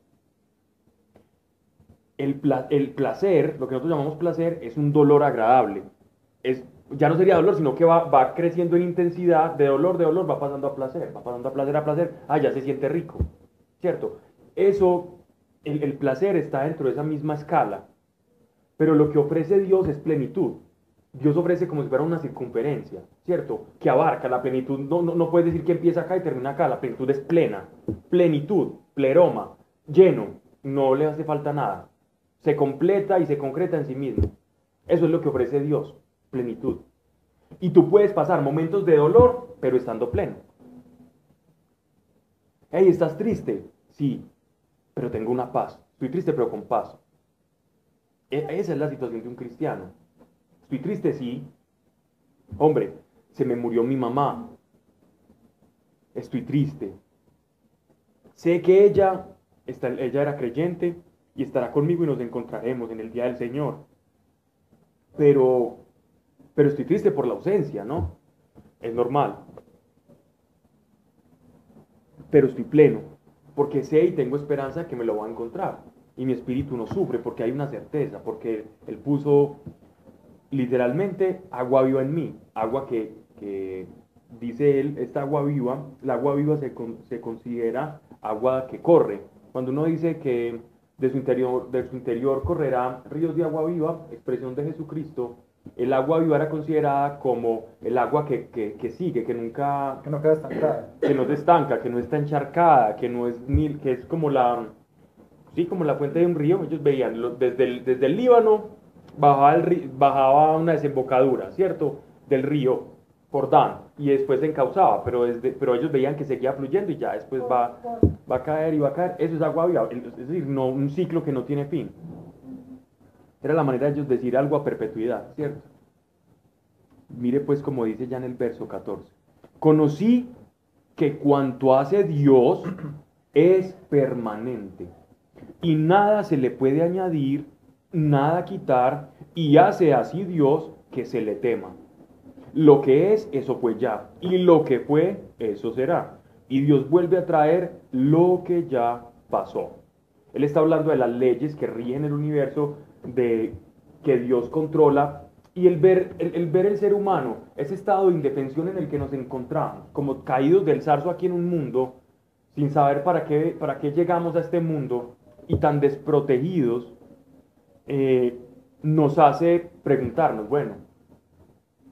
El, pla- el placer, lo que nosotros llamamos placer, es un dolor agradable. Es, ya no sería dolor, sino que va, va creciendo en intensidad, de dolor, de dolor, va pasando a placer, va pasando a placer, a placer, ah, ya se siente rico, ¿cierto? Eso, el, placer está dentro de esa misma escala, pero lo que ofrece Dios es plenitud. Dios ofrece como si fuera una circunferencia, ¿cierto? Que abarca la plenitud. No, no, no puedes decir que empieza acá y termina acá. La plenitud es plena. Plenitud, pleroma, lleno. No le hace falta nada. Se completa y se concreta en sí mismo. Eso es lo que ofrece Dios, plenitud. Y tú puedes pasar momentos de dolor, pero estando pleno. Hey, ¿estás triste? Sí, pero tengo una paz. Estoy triste, pero con paz. E- esa es la situación de un cristiano. Estoy triste, sí. Hombre, se me murió mi mamá. Estoy triste. Sé que ella, está, ella era creyente y estará conmigo y nos encontraremos en el día del Señor. Pero, pero estoy triste por la ausencia, ¿no? Es normal. Pero estoy pleno, porque sé y tengo esperanza que me lo va a encontrar. Y mi espíritu no sufre porque hay una certeza, porque Él puso literalmente agua viva en mí, agua que, que dice Él, esta agua viva, la agua viva se, con- se considera agua que corre. Cuando uno dice que de su, interior, de su interior correrá ríos de agua viva, expresión de Jesucristo, el agua viva era considerada como el agua que, que- que sigue, que nunca, Que no queda estancada. que no se estanca, que no está encharcada, que no es ni, que es como la, sí, como la fuente de un río. Ellos veían lo- desde el, desde el Líbano bajaba, el, ri- bajaba una desembocadura, ¿cierto? Del río Jordán y después se encauzaba, pero, desde, pero ellos veían que seguía fluyendo y ya después va, va a caer y va a caer. Eso es agua viva, es decir, no, un ciclo que no tiene fin. Era la manera de ellos decir algo a perpetuidad, ¿cierto? Mire pues como dice ya en el verso 14. Conocí que cuanto hace Dios es permanente y nada se le puede añadir, nada quitar y hace así Dios que se le tema. Lo que es, eso fue ya y lo que fue, eso será. Y Dios vuelve a traer lo que ya pasó. Él está hablando de las leyes que rigen el universo, de que Dios controla y el ver el, ver el ser humano, ese estado de indefensión en el que nos encontramos, como caídos del zarzo aquí en un mundo, sin saber para qué, para qué llegamos a este mundo y tan desprotegidos, eh, nos hace preguntarnos, bueno,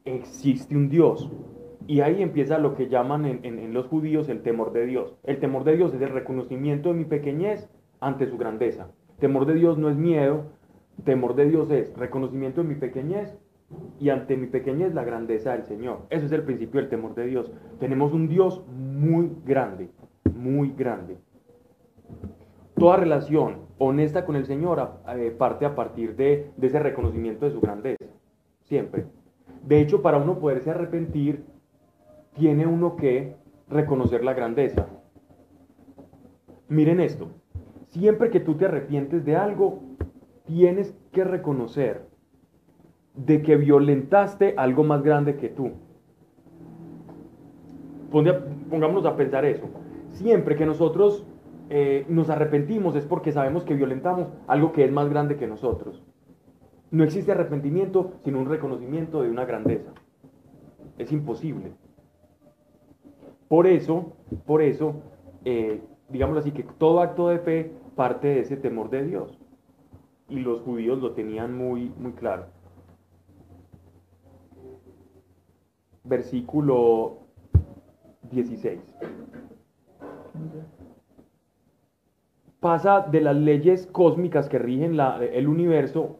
existe un Dios. Y ahí empieza lo que llaman en- en los judíos el temor de Dios. El temor de Dios es el reconocimiento de mi pequeñez ante su grandeza. Temor de Dios no es miedo, temor de Dios es reconocimiento de mi pequeñez y ante mi pequeñez la grandeza del Señor. Eso es el principio del temor de Dios. Tenemos un Dios muy grande, muy grande. Toda relación honesta con el Señor eh, parte a partir de, de ese reconocimiento de su grandeza. Siempre. De hecho, para uno poderse arrepentir, tiene uno que reconocer la grandeza. Miren esto. siempre que tú te arrepientes de algo, tienes que reconocer de que violentaste algo más grande que tú. Pongámonos a pensar eso. Siempre que nosotros eh, nos arrepentimos es porque sabemos que violentamos algo que es más grande que nosotros. No existe arrepentimiento sin un reconocimiento de una grandeza. Es imposible. Por eso, por eso, eh, digámoslo así, que todo acto de fe parte de ese temor de Dios. Y los judíos lo tenían muy, muy claro. Versículo 16. Pasa de las leyes cósmicas que rigen el universo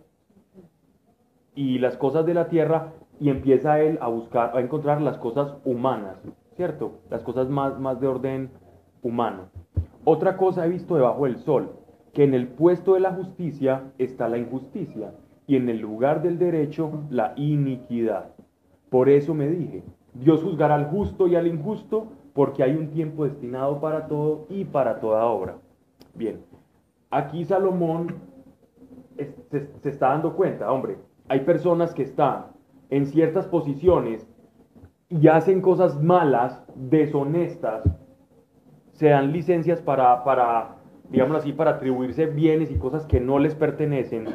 y las cosas de la tierra y empieza él a buscar, a encontrar las cosas humanas, ¿cierto? Las cosas más, más de orden humano. Otra cosa he visto debajo del sol, que en el puesto de la justicia está la injusticia y en el lugar del derecho la iniquidad. Por eso me dije, Dios juzgará al justo y al injusto porque hay un tiempo destinado para todo y para toda obra. Bien, aquí Salomón se, se está dando cuenta, hombre, hay personas que están en ciertas posiciones y hacen cosas malas, deshonestas, se dan licencias para, para, digamos así, para atribuirse bienes y cosas que no les pertenecen,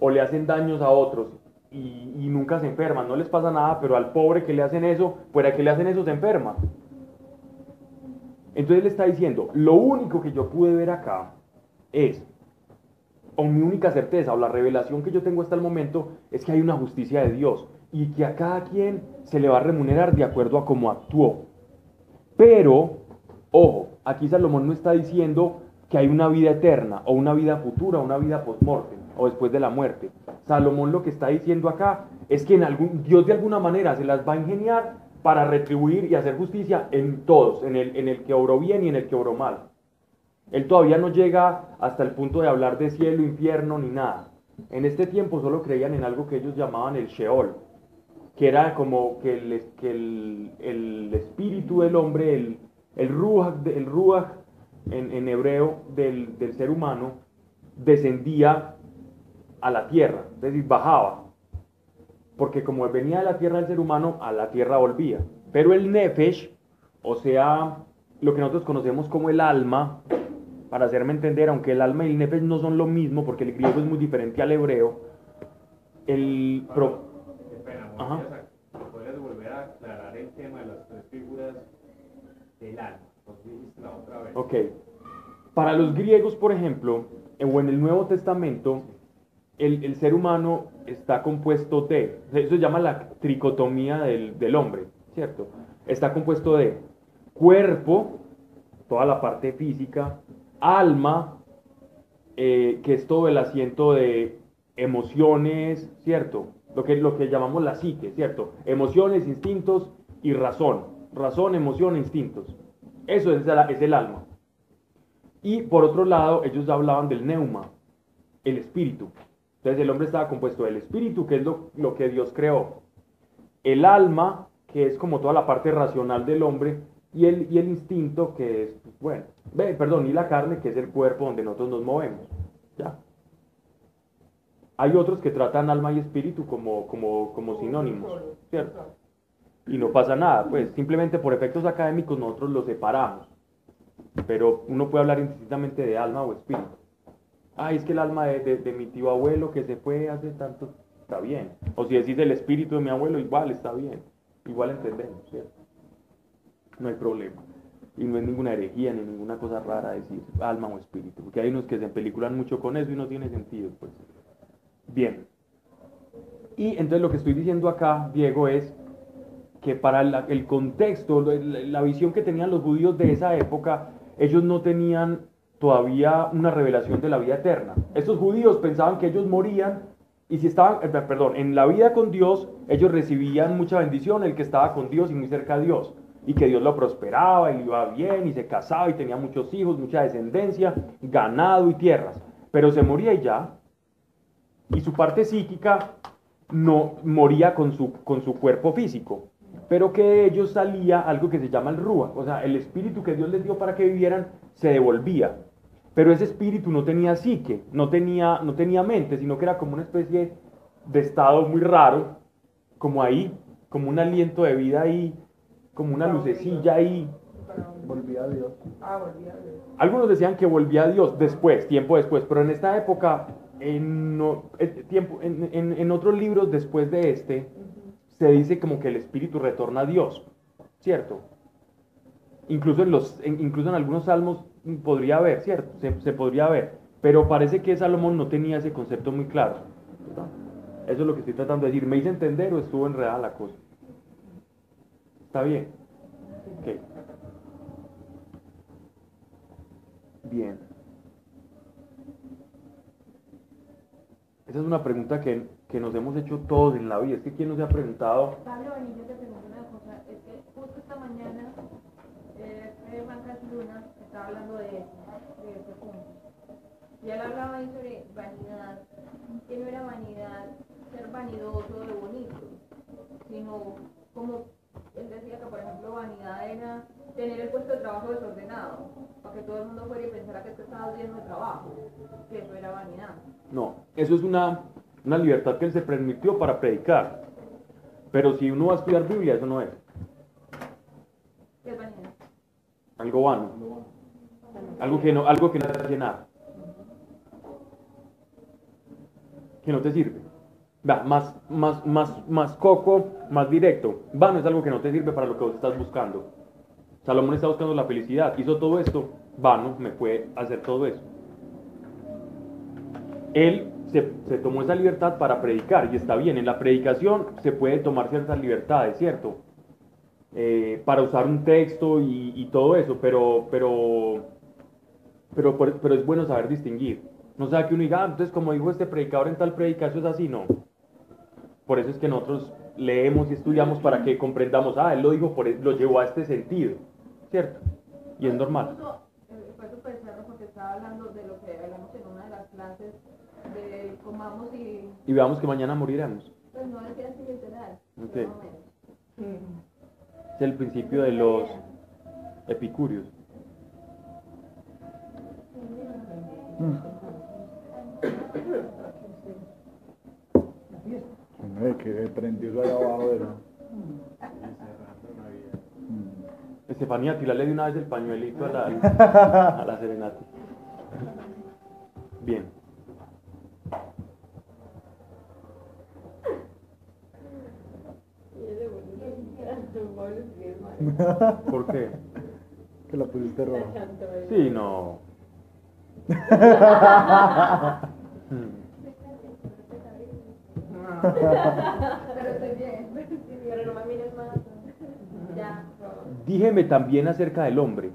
o le hacen daños a otros y, y nunca se enferman, no les pasa nada, pero al pobre que le hacen eso, fuera que le hacen eso se enferma. Entonces le está diciendo, lo único que yo pude ver acá es o mi única certeza o la revelación que yo tengo hasta el momento es que hay una justicia de Dios y que a cada quien se le va a remunerar de acuerdo a cómo actuó. Pero, ojo, aquí Salomón no está diciendo que hay una vida eterna o una vida futura, una vida post-mortem o después de la muerte. Salomón lo que está diciendo acá es que en algún, Dios de alguna manera se las va a ingeniar para retribuir y hacer justicia en todos, en el, en el que obró bien y en el que obró mal. Él todavía no llega hasta el punto de hablar de cielo, infierno ni nada. En este tiempo solo creían en algo que ellos llamaban el Sheol, que era como que el, que el, espíritu del hombre, el, el Ruach, el ruach en, en, hebreo del, del ser humano, descendía a la tierra, es decir, bajaba. Porque como venía de la tierra del ser humano, a la tierra volvía. Pero el Nefesh, o sea, lo que nosotros conocemos como el alma, para hacerme entender, aunque el alma y el nefesh no son lo mismo, porque el griego es muy diferente al hebreo, el... Pro... Ajá. ¿Podrías volver a aclarar el tema de las tres figuras del alma? Vez. Ok. Para los griegos, por ejemplo, o en el Nuevo Testamento, el, el, ser humano está compuesto de, eso se llama la tricotomía del, del hombre, ¿cierto? Está compuesto de cuerpo, toda la parte física, alma, eh, que es todo el asiento de emociones, ¿cierto? Lo que, lo que llamamos la psique, ¿cierto? Emociones, instintos y razón. Razón, emoción, instintos. Eso es, el alma. Y por otro lado, ellos hablaban del neuma, el espíritu. Entonces el hombre estaba compuesto del espíritu, que es lo, lo que Dios creó. El alma, que es como toda la parte racional del hombre, y el, y el instinto que es, bueno, perdón, y la carne que es el cuerpo donde nosotros nos movemos. ¿ya? Hay otros que tratan alma y espíritu como, como, como sinónimos, ¿cierto? Y no pasa nada, pues simplemente por efectos académicos nosotros los separamos. Pero uno puede hablar indistintamente de alma o espíritu. Ah, es que el alma de, de, de mi tío abuelo que se fue hace tanto, está bien. O si decís el espíritu de mi abuelo, igual está bien. Igual entendemos, ¿cierto? no hay problema. Y no es ninguna herejía ni ninguna cosa rara decir alma o espíritu, porque hay unos que se peliculan mucho con eso y no tiene sentido. Pues. Bien. Y entonces lo que estoy diciendo acá, Diego, es que para el contexto, la visión que tenían los judíos de esa época, ellos no tenían todavía una revelación de la vida eterna. Estos judíos pensaban que ellos morían y si estaban, eh, perdón, en la vida con Dios, ellos recibían mucha bendición, el que estaba con Dios y muy cerca de Dios y que Dios lo prosperaba y iba bien y se casaba y tenía muchos hijos, mucha descendencia, ganado y tierras. Pero se moría y ya. Y su parte psíquica no moría con su, con su cuerpo físico. Pero que de ellos salía algo que se llama el rúa. O sea, el espíritu que Dios les dio para que vivieran se devolvía. Pero ese espíritu no tenía psique, no tenía, no tenía mente, sino que era como una especie de estado muy raro, como ahí, como un aliento de vida ahí, como una lucecilla ahí. Volvía a Dios. Ah, volví a ver. Algunos decían que volvía a Dios después, tiempo después, pero en esta época, en, no- eh, tiempo, en, en- en otros libros después de este, se dice como que el espíritu retorna a Dios, ¿cierto? Incluso en, los, incluso en algunos salmos podría haber, ¿cierto? Se, podría ver, pero parece que Salomón no tenía ese concepto muy claro. Eso es lo que estoy tratando de decir. ¿Me hice entender o estuvo enredada la cosa? ¿Está bien? Ok. Bien. Esa es una pregunta que, que nos hemos hecho todos en la vida. Es que ¿quién nos ha preguntado? Pablo Benítez te pregunto una cosa, es que justo esta mañana eh, Juan Luna estaba hablando de de ese punto. Y él hablaba ahí sobre vanidad, que no era vanidad ser vanidoso de bonito, sino como él decía que por ejemplo vanidad era tener el puesto de trabajo desordenado, para que todo el mundo fuera y pensara que tú estabas lleno de trabajo, que eso era vanidad. No, eso es una, una libertad que él se permitió para predicar. Pero si uno va a estudiar Biblia, eso no es. Algo vano. Algo que no, algo que no te hace nada. Que no te sirve. Va, más, más, más, más coco, más directo. Vano es algo que no te sirve para lo que vos estás buscando. Salomón está buscando la felicidad. Hizo todo esto. Vano me puede hacer todo eso. Él se, tomó esa libertad para predicar y está bien. En la predicación se puede tomar ciertas libertades, ¿cierto? eh, para usar un texto y, todo eso, pero, pero, pero, pero es bueno saber distinguir. No sea que uno diga, "Ah, entonces como dijo este predicador en tal predicación es así, no. Por eso es que nosotros leemos y estudiamos para que comprendamos, ah, él lo dijo, por, e- lo llevó a este sentido, ¿cierto? Y es normal. Eh, estaba hablando de lo que hablamos en una de las clases de comamos y Y veamos que mañana moriremos. pues no decía así literal. Ok. pero más o menos. Mm. Es el principio de los epicúreos. Hombre, que prendió eso allá abajo de la... Estefanía, tirale de una vez el pañuelito a la, a la serenata. Bien. ¿Por qué? que la pusiste roja. Sí, no. Pero estoy bien. Pero no me mires más. Ya. Dígeme también acerca del hombre.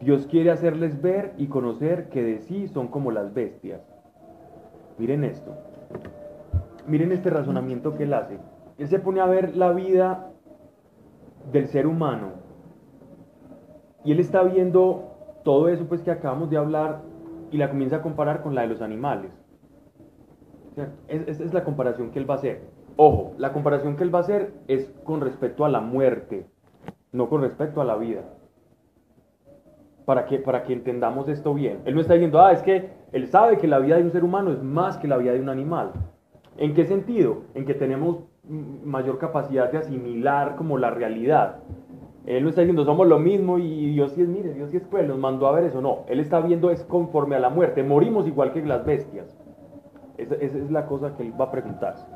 Dios quiere hacerles ver y conocer que de sí son como las bestias. Miren esto. Miren este razonamiento que él hace. Él se pone a ver la vida del ser humano. Y él está viendo todo eso pues que acabamos de hablar y la comienza a comparar con la de los animales. ¿Cierto? Es- Esa es la comparación que él va a hacer. Ojo, la comparación que él va a hacer es con respecto a la muerte, no con respecto a la vida. Para que, para que entendamos esto bien. Él no está diciendo, ah, es que él sabe que la vida de un ser humano es más que la vida de un animal. ¿En qué sentido? En que tenemos mayor capacidad de asimilar como la realidad. Él no está diciendo somos lo mismo y Dios sí es, mire, Dios sí es cruel, nos mandó a ver eso. No, él está viendo es conforme a la muerte. Morimos igual que las bestias. Esa, esa es la cosa que él va a preguntarse.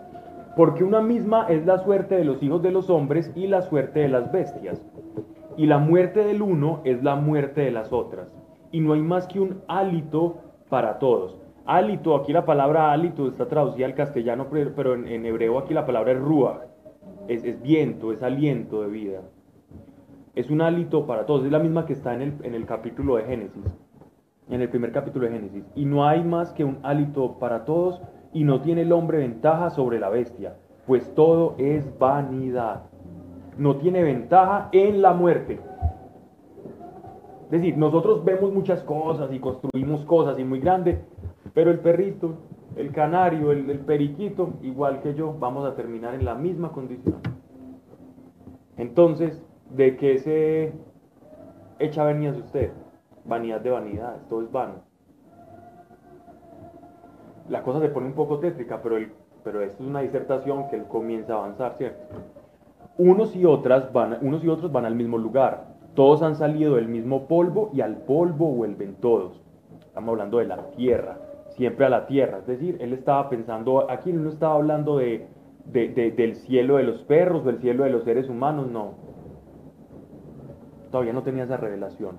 Porque una misma es la suerte de los hijos de los hombres y la suerte de las bestias. Y la muerte del uno es la muerte de las otras. Y no hay más que un hálito para todos. Hálito, aquí la palabra hálito está traducida al castellano, pero en, hebreo aquí la palabra es ruach. Es, es viento, es aliento de vida. Es un hálito para todos. Es la misma que está en el, capítulo de Génesis. En el primer capítulo de Génesis. Y no hay más que un hálito para todos y no tiene el hombre ventaja sobre la bestia, pues todo es vanidad. No tiene ventaja en la muerte. Es decir, nosotros vemos muchas cosas y construimos cosas y muy grandes, pero el perrito, el canario, el, periquito, igual que yo, vamos a terminar en la misma condición. Entonces, ¿de qué se echa venías usted? vanidad de vanidades, todo es vano. La cosa se pone un poco tétrica, pero esto es una disertación que él comienza a avanzar, ¿cierto? Unos y, otras van, unos y otros van al mismo lugar, todos han salido del mismo polvo y al polvo vuelven todos. Estamos hablando de la tierra, siempre a la tierra. Es decir, él estaba pensando, aquí él no estaba hablando de, de- de- del cielo de los perros o el cielo de los seres humanos, no. Todavía no tenía esa revelación.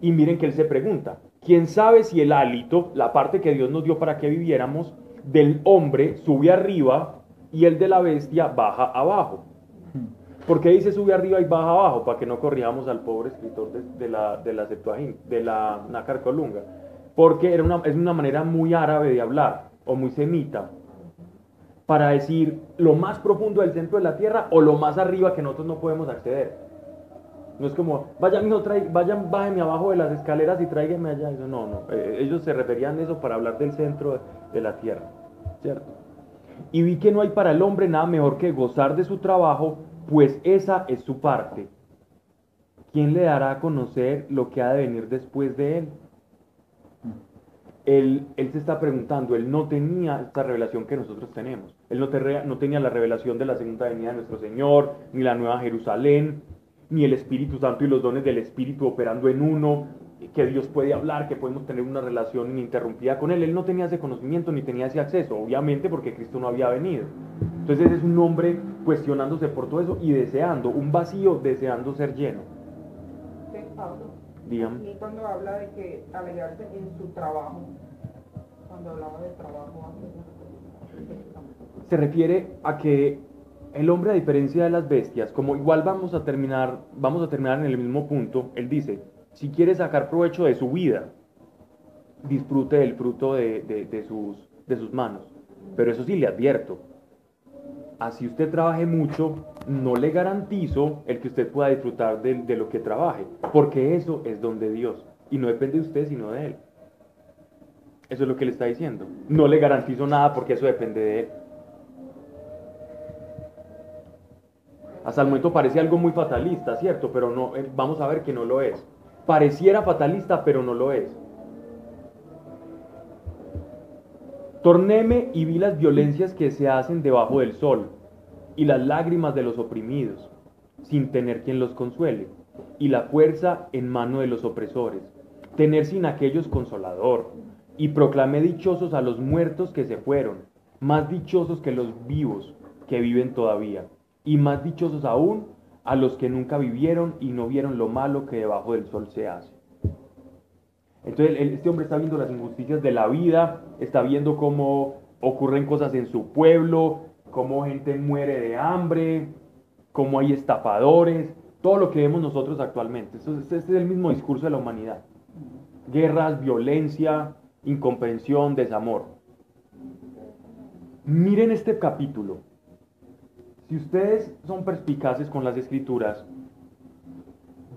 Y miren que él se pregunta, ¿quién sabe si el hálito, la parte que Dios nos dio para que viviéramos, del hombre sube arriba y el de la bestia baja abajo? ¿Por qué dice sube arriba y baja abajo? Para que no corrijamos al pobre escritor de, de la, de la Septuagint, de la Nácar Colunga. Porque era una, es una manera muy árabe de hablar, o muy semita, para decir lo más profundo del centro de la tierra o lo más arriba que nosotros no podemos acceder. No es como, vaya, mijo, vayan, bájeme abajo de las escaleras y tráigame allá. Eso no, no. Eh, ellos se referían a eso para hablar del centro de, de la tierra, ¿cierto? Y vi que no hay para el hombre nada mejor que gozar de su trabajo, pues esa es su parte. ¿Quién le dará a conocer lo que ha de venir después de él? Él, él se está preguntando, él no tenía esta revelación que nosotros tenemos. Él no, te- no tenía la revelación de la segunda venida de nuestro Señor, ni la nueva Jerusalén, ni el Espíritu Santo y los dones del Espíritu operando en uno, que Dios puede hablar, que podemos tener una relación ininterrumpida con Él. Él no tenía ese conocimiento ni tenía ese acceso, obviamente porque Cristo no había venido. Entonces es un hombre cuestionándose por todo eso y deseando, un vacío deseando ser lleno. Pablo. Dígame. Y cuando habla de que alegrarse en su trabajo, cuando hablaba de trabajo se refiere a que el hombre a diferencia de las bestias, como igual vamos a terminar, vamos a terminar en el mismo punto, él dice, si quiere sacar provecho de su vida, disfrute del fruto de, de- de sus, de sus manos. Pero eso sí le advierto, así usted trabaje mucho, no le garantizo el que usted pueda disfrutar de, lo que trabaje, porque eso es don de Dios y no depende de usted sino de Él. Eso es lo que le está diciendo. No le garantizo nada porque eso depende de Él. Hasta el momento parece algo muy fatalista, ¿cierto? Pero no, eh, vamos a ver que no lo es. Pareciera fatalista, pero no lo es. Tornéme y vi las violencias que se hacen debajo del sol y las lágrimas de los oprimidos, sin tener quien los consuele, y la fuerza en mano de los opresores, tener sin aquellos consolador, y proclamé dichosos a los muertos que se fueron, más dichosos que los vivos que viven todavía, y más dichosos aún a los que nunca vivieron y no vieron lo malo que debajo del sol se hace. Entonces este hombre está viendo las injusticias de la vida, está viendo cómo ocurren cosas en su pueblo, cómo gente muere de hambre, cómo hay estafadores, todo lo que vemos nosotros actualmente. Esto es- Este es el mismo discurso de la humanidad. Guerras, violencia, incomprensión, desamor. Miren este capítulo. Si ustedes son perspicaces con las escrituras,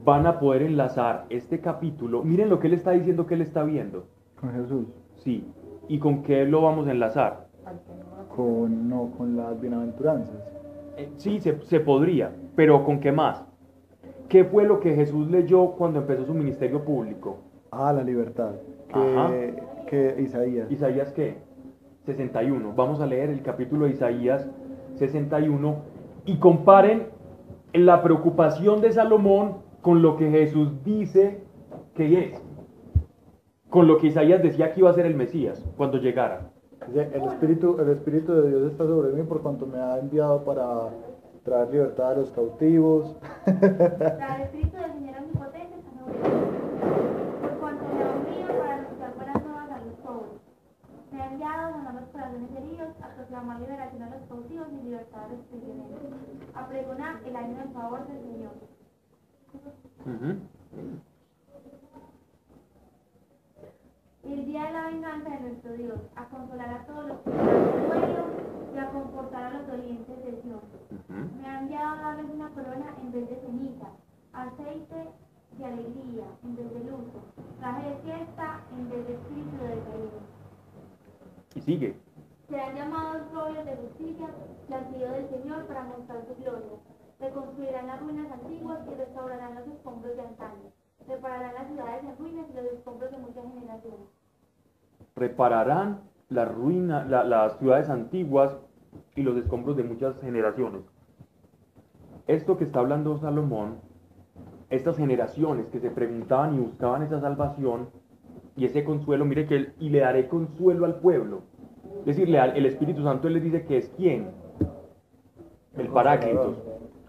van a poder enlazar este capítulo. Miren lo que él está diciendo que él está viendo. Con Jesús. Sí. ¿Y con qué lo vamos a enlazar? Con, no, con las bienaventuranzas. Eh, Sí, se, se podría, pero ¿con qué más? ¿Qué fue lo que Jesús leyó cuando empezó su ministerio público? Ah, la libertad. Ajá. Que, que Isaías. ¿Isaías qué? 61. Vamos a leer el capítulo de Isaías 61 y comparen la preocupación de Salomón con lo que Jesús dice que es. Con lo que Isaías decía que iba a ser el Mesías cuando llegara. El espíritu, el espíritu de Dios está sobre mí por cuanto me ha enviado para traer libertad a los cautivos. La espíritu del Señor omnipotente está sobre mí. Por cuanto me ha para anunciar buenas nuevas a los pobres. Me ha enviado a sanar los corazones heridos, a proclamar liberación a los cautivos y libertad a los prisioneros. A pregonar el año del favor del Señor. El día de la venganza de nuestro Dios, a consolar a todos los que y a confortar a los dolientes de Dios. Me ha enviado a darles una corona en vez de ceniza, aceite de alegría en vez de luto, traje de fiesta en vez de espíritu de decaído. Y sigue. Serán llamados robles de justicia, plantillo del Señor para mostrar su gloria. Reconstruirán las ruinas antiguas y restaurarán los escombros de antaño. Repararán las ciudades en ruinas y los escombros de muchas generaciones. Repararán la ruina, la- las ciudades antiguas y los escombros de muchas generaciones. Esto que está hablando Salomón, estas generaciones que se preguntaban y buscaban esa salvación y ese consuelo, mire que él, y le daré consuelo al pueblo. Es decir, el Espíritu Santo él les dice que es quién, el Paráclitos,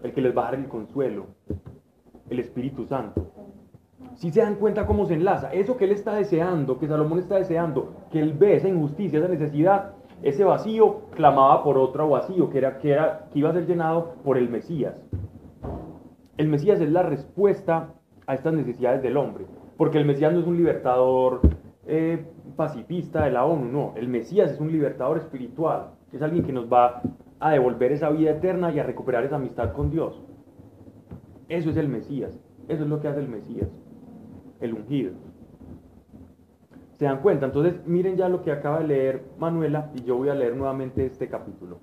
el que les va a dar el consuelo, el Espíritu Santo. Si se dan cuenta cómo se enlaza, eso que él está deseando, que Salomón está deseando, que él ve esa injusticia, esa necesidad, ese vacío clamaba por otro vacío, que, era, que, era, que iba a ser llenado por el Mesías. El Mesías es la respuesta a estas necesidades del hombre, porque el Mesías no es un libertador eh, pacifista de la ONU, no, el Mesías es un libertador espiritual, es alguien que nos va a devolver esa vida eterna y a recuperar esa amistad con Dios. Eso es el Mesías, eso es lo que hace el Mesías, el ungido. ¿Se dan cuenta? Entonces miren ya lo que acaba de leer Manuela y yo voy a leer nuevamente este capítulo.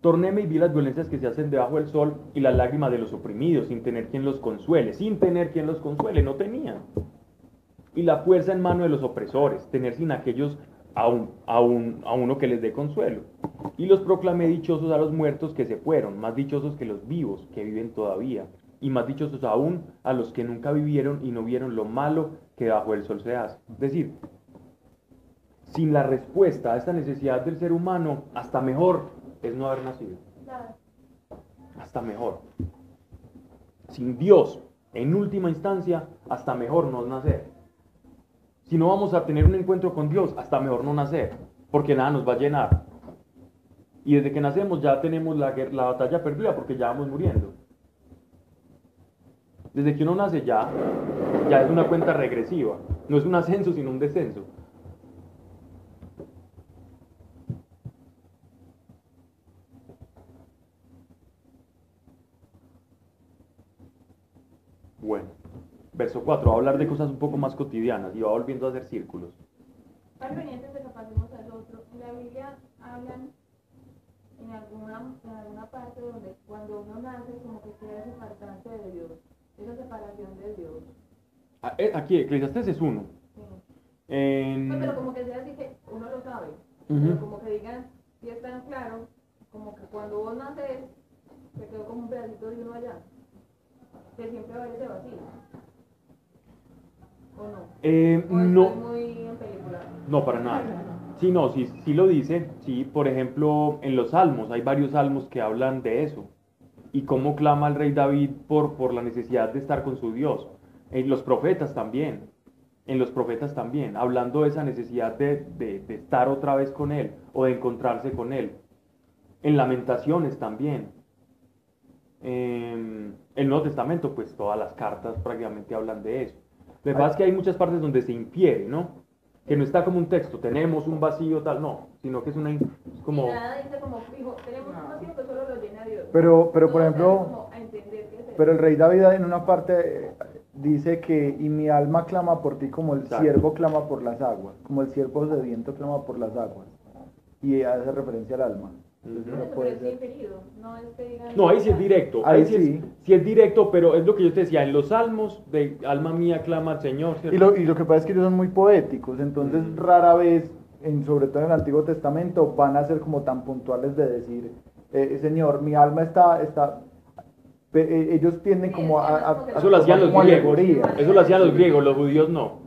Tornéme y vi las violencias que se hacen debajo del sol y las lágrimas de los oprimidos, sin tener quien los consuele, sin tener quien los consuele, no tenían. Y la fuerza en mano de los opresores, tener sin aquellos a, un- a, un- a uno que les dé consuelo. Y los proclamé dichosos a los muertos que se fueron, más dichosos que los vivos que viven todavía, y más dichosos aún a los que nunca vivieron y no vieron lo malo que bajo el sol se hace. Es decir, sin la respuesta a esta necesidad del ser humano, hasta mejor es no haber nacido. Hasta mejor. Sin Dios, en última instancia, hasta mejor no nacer. Si no vamos a tener un encuentro con Dios, hasta mejor no nacer, porque nada nos va a llenar. Y desde que nacemos ya tenemos la, la batalla perdida porque ya vamos muriendo. Desde que uno nace ya, ya es una cuenta regresiva. No es un ascenso, sino un descenso. Bueno, verso 4, va a hablar de cosas un poco más cotidianas y va volviendo a hacer círculos. Convenientes de que pasemos al otro. En la Biblia hablan en alguna, en alguna parte donde cuando uno nace como que queda ese apartante de Dios, esa separación de Dios. Ah, eh, Aquí, Eclesiastes es uno. Sí. En- pero como que sea así que uno lo sabe, pero como que digan, si es tan claro, como que cuando vos naces, se quedó como un pedacito de uno allá, que siempre va a ese vacío. ¿O no? Eh, ¿O no, muy para nada. Sí, no, sí, sí lo dice. Sí, por ejemplo, en los salmos, hay varios salmos que hablan de eso. Y cómo clama el rey David por, por la necesidad de estar con su Dios. En los profetas también. En los profetas también, hablando de esa necesidad de, de- de estar otra vez con Él o de encontrarse con Él. En lamentaciones también. En el Nuevo Testamento, pues todas las cartas prácticamente hablan de eso. Lo que pasa es que hay muchas partes donde se infiere, ¿no? Que no está como un texto, tenemos un vacío tal, no, sino que es una in- es como nada dice como fijo, tenemos un vacío que solo lo llena Dios. Pero, pero por ejemplo, pero el rey David en una parte eh, dice que, y mi alma clama por ti como el siervo clama por las aguas, como el siervo sediento clama por las aguas. Y hace referencia al alma. No puede es ser. no es que digan... No, ahí sí es directo. Ahí, Ahí sí, es, sí. es directo, pero es lo que yo te decía, en los salmos de alma mía clama al Señor. Y lo, y lo que pasa es que ellos son muy poéticos, entonces Mm. rara vez, en, sobre todo en el Antiguo Testamento, van a ser como tan puntuales de decir, eh, Señor, mi alma está, está eh, ellos tienden Sí, como a, Eso lo hacían los griegos. alegoría. Eso lo hacían los griegos, los judíos no.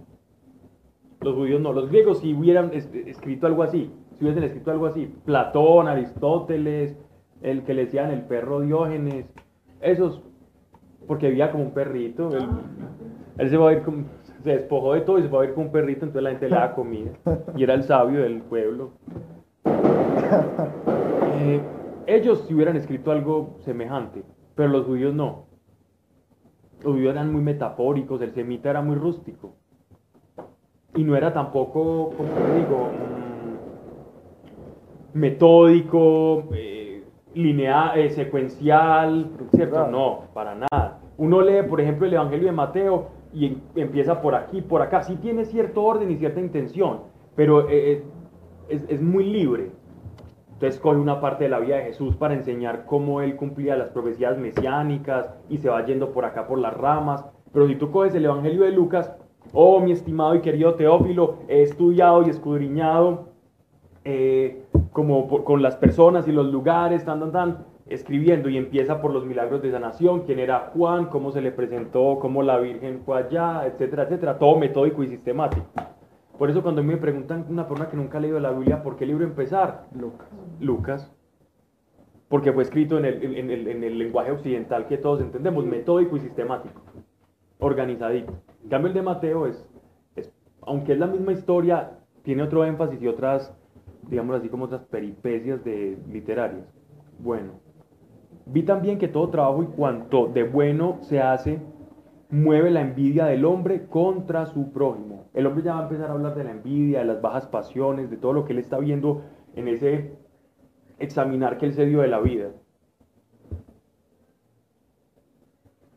Los judíos no. Los griegos si hubieran es- escrito algo así, si hubiesen escrito algo así, Platón, Aristóteles, el que le decían el perro Diógenes, esos, porque vivía como un perrito, él, se va a como, se despojó de todo y se va a ir como un perrito, entonces la gente le daba comida, y era el sabio del pueblo. Eh, ellos si hubieran escrito algo semejante, pero los judíos no. Los judíos eran muy metafóricos, el semita era muy rústico. Y no era tampoco, ¿cómo te digo? Metódico, eh, lineal, eh, secuencial, ¿cierto? Claro. No, para nada. Uno lee, por ejemplo, el Evangelio de Mateo y em- empieza por aquí, por acá. Sí tiene cierto orden y cierta intención, pero eh, es, es muy libre. Entonces coge una parte de la vida de Jesús para enseñar cómo él cumplía las profecías mesiánicas y se va yendo por acá por las ramas. Pero si tú coges el Evangelio de Lucas, oh mi estimado y querido Teófilo, he estudiado y escudriñado eh, como por- con las personas y los lugares, tan, tan, tan, escribiendo y empieza por los milagros de sanación, quién era Juan, cómo se le presentó, cómo la Virgen fue allá, etcétera, etcétera, todo metódico y sistemático. Por eso cuando me preguntan una persona que nunca ha leído la Biblia, ¿por qué libro empezar? Lucas. Lucas. Porque fue escrito en el, en el- en el lenguaje occidental que todos entendemos, metódico y sistemático, organizadito. En cambio el de Mateo es, es- aunque es la misma historia, tiene otro énfasis y otras, digamos así como otras peripecias de, literarias. Bueno, vi también que todo trabajo y cuanto de bueno se hace, mueve la envidia del hombre contra su prójimo. El hombre ya va a empezar a hablar de la envidia, de las bajas pasiones, de todo lo que él está viendo en ese examinar que él se dio de la vida.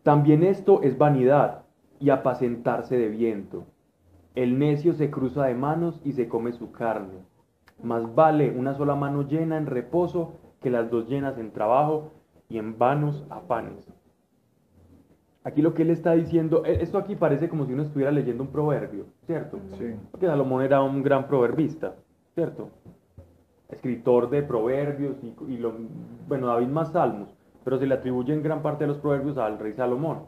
También esto es vanidad y apacentarse de viento. El necio se cruza de manos y se come su carne. Más vale una sola mano llena en reposo que las dos llenas en trabajo y en vanos afanes. Aquí lo que él está diciendo, e- esto aquí parece como si uno estuviera leyendo un proverbio, ¿cierto? Sí. Porque Salomón era un gran proverbista, ¿cierto? Escritor de proverbios y, y lo, bueno, David más salmos, pero se le atribuyen gran parte de los proverbios al rey Salomón.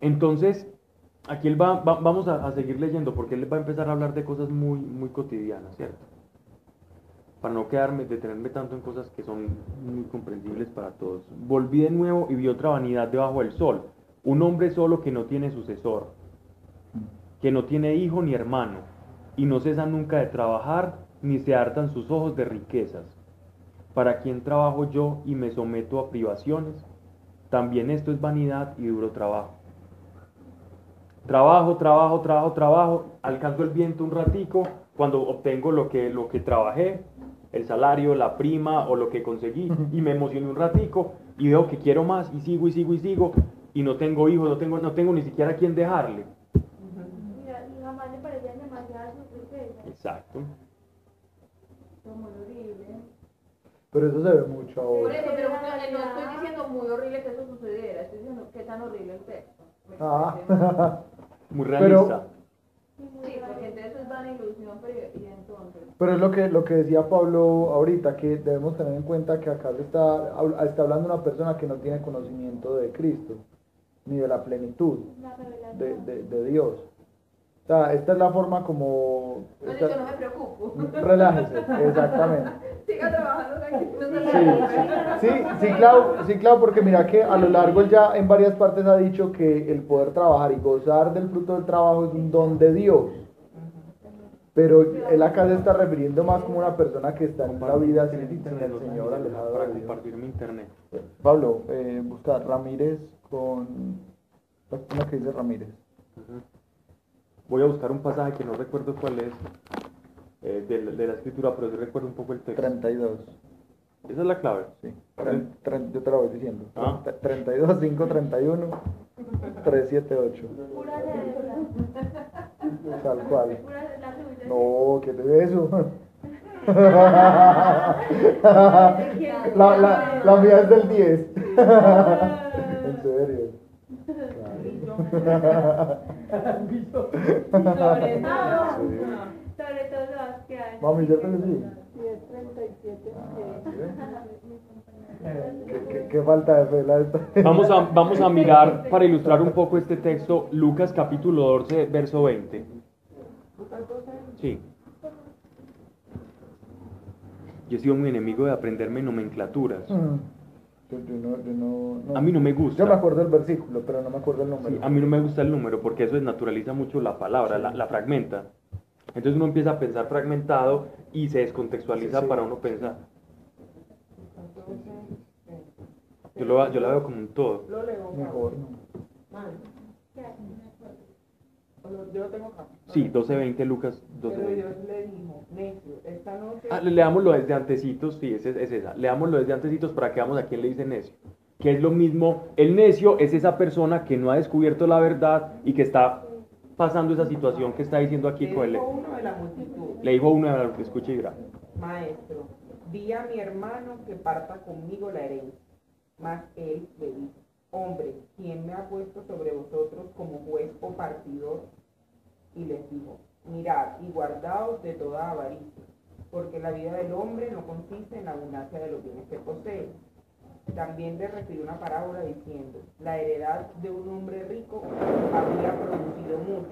Entonces, aquí él va, va- vamos a, seguir leyendo porque él va a empezar a hablar de cosas muy, muy cotidianas, ¿cierto? Para no quedarme, detenerme tanto en cosas que son muy comprensibles para todos. Volví de nuevo y vi otra vanidad debajo del sol. Un hombre solo que no tiene sucesor, que no tiene hijo ni hermano, y no cesa nunca de trabajar, ni se hartan sus ojos de riquezas. ¿Para quién trabajo yo y me someto a privaciones? También esto es vanidad y duro trabajo. Trabajo, trabajo, trabajo, trabajo, alcanzo el viento un ratico, cuando obtengo lo que, lo que trabajé, el salario, la prima o lo que conseguí, y me emocioné un ratico, y veo que quiero más, y sigo, y sigo, y sigo, y no tengo hijos, no tengo, no tengo ni siquiera a quién dejarle. Mira, y jamás le parecían demasiadas sus riquezas. Exacto. Pero eso se ve mucho Por ahora. eso, pero no, no estoy diciendo muy horrible que eso sucediera, estoy diciendo qué tan horrible el texto. Ah. Muy Pero- realista. Sí, porque entonces es van ilusión, pero y entonces. Pero es lo que, lo que decía Pablo ahorita, que debemos tener en cuenta que acá se está, está hablando una persona que no tiene conocimiento de Cristo, ni de la plenitud La revelación. de, de- de Dios. O sea, esta es la forma como... No, esta- yo no me preocupo. Relájese, exactamente. Siga trabajando Sí, sí, sí, claro, sí, claro, porque mira que a lo largo él ya en varias partes ha dicho que el poder trabajar y gozar del fruto del trabajo es un don de Dios. Pero él acá se está refiriendo más como una persona que está en la vida sin, el Señor alejado para compartir mi internet. Pablo, eh, busca Ramírez con... Una que dice Ramírez. Voy a buscar un pasaje que no recuerdo cuál es eh, de, la- de la escritura, pero sí recuerdo un poco el texto. 32. Esa es la clave. Sí. Tren- tren- yo te lo voy diciendo. Ah. 32, 5, 31, 378. Pura cédula. Tal cual. No, ¿qué te es eso? la, la, la mía es del 10. en serio. Sobre todo. Sobre todo los que hay. Mami, ¿cierto que sí? 1037. ¿sí ven? ¿Qué, qué, qué falta de fe la esta. Vamos a, vamos a mirar, para ilustrar un poco este texto, Lucas capítulo 12, verso 20. Sí. Yo he sido muy enemigo de aprenderme nomenclaturas. Mm. Yo, yo no, yo no, no- A mí no me gusta. Yo me acuerdo del versículo, pero no me acuerdo el número. Sí, a mí no me gusta el número porque eso desnaturaliza mucho la palabra, la, la fragmenta. Entonces uno empieza a pensar fragmentado y se descontextualiza Sí, sí. para uno pensar. Yo, lo, yo la veo como un todo. Lo leo. Mejor. Mano. Yo lo tengo acá. Sí, 12.20 Lucas Pero 12.20. Dios le dijo, necio, esta noche... Ah, le- leámoslo desde antecitos, sí, es, es esa. Leámoslo desde antecitos para que veamos a quién le dice necio. Que es lo mismo, el necio es esa persona que no ha descubierto la verdad y que está pasando esa situación que está diciendo aquí le con él. dijo uno de la multitud, Le dijo uno de los que escuche y verá. maestro, di a mi hermano que parta conmigo la herencia. Mas él le dijo, hombre, ¿quién me ha puesto sobre vosotros como juez o partidor? Y les dijo, mirad y guardaos de toda avaricia, porque la vida del hombre no consiste en la abundancia de los bienes que posee. También le refirió una parábola diciendo, la heredad de un hombre rico había producido mucho.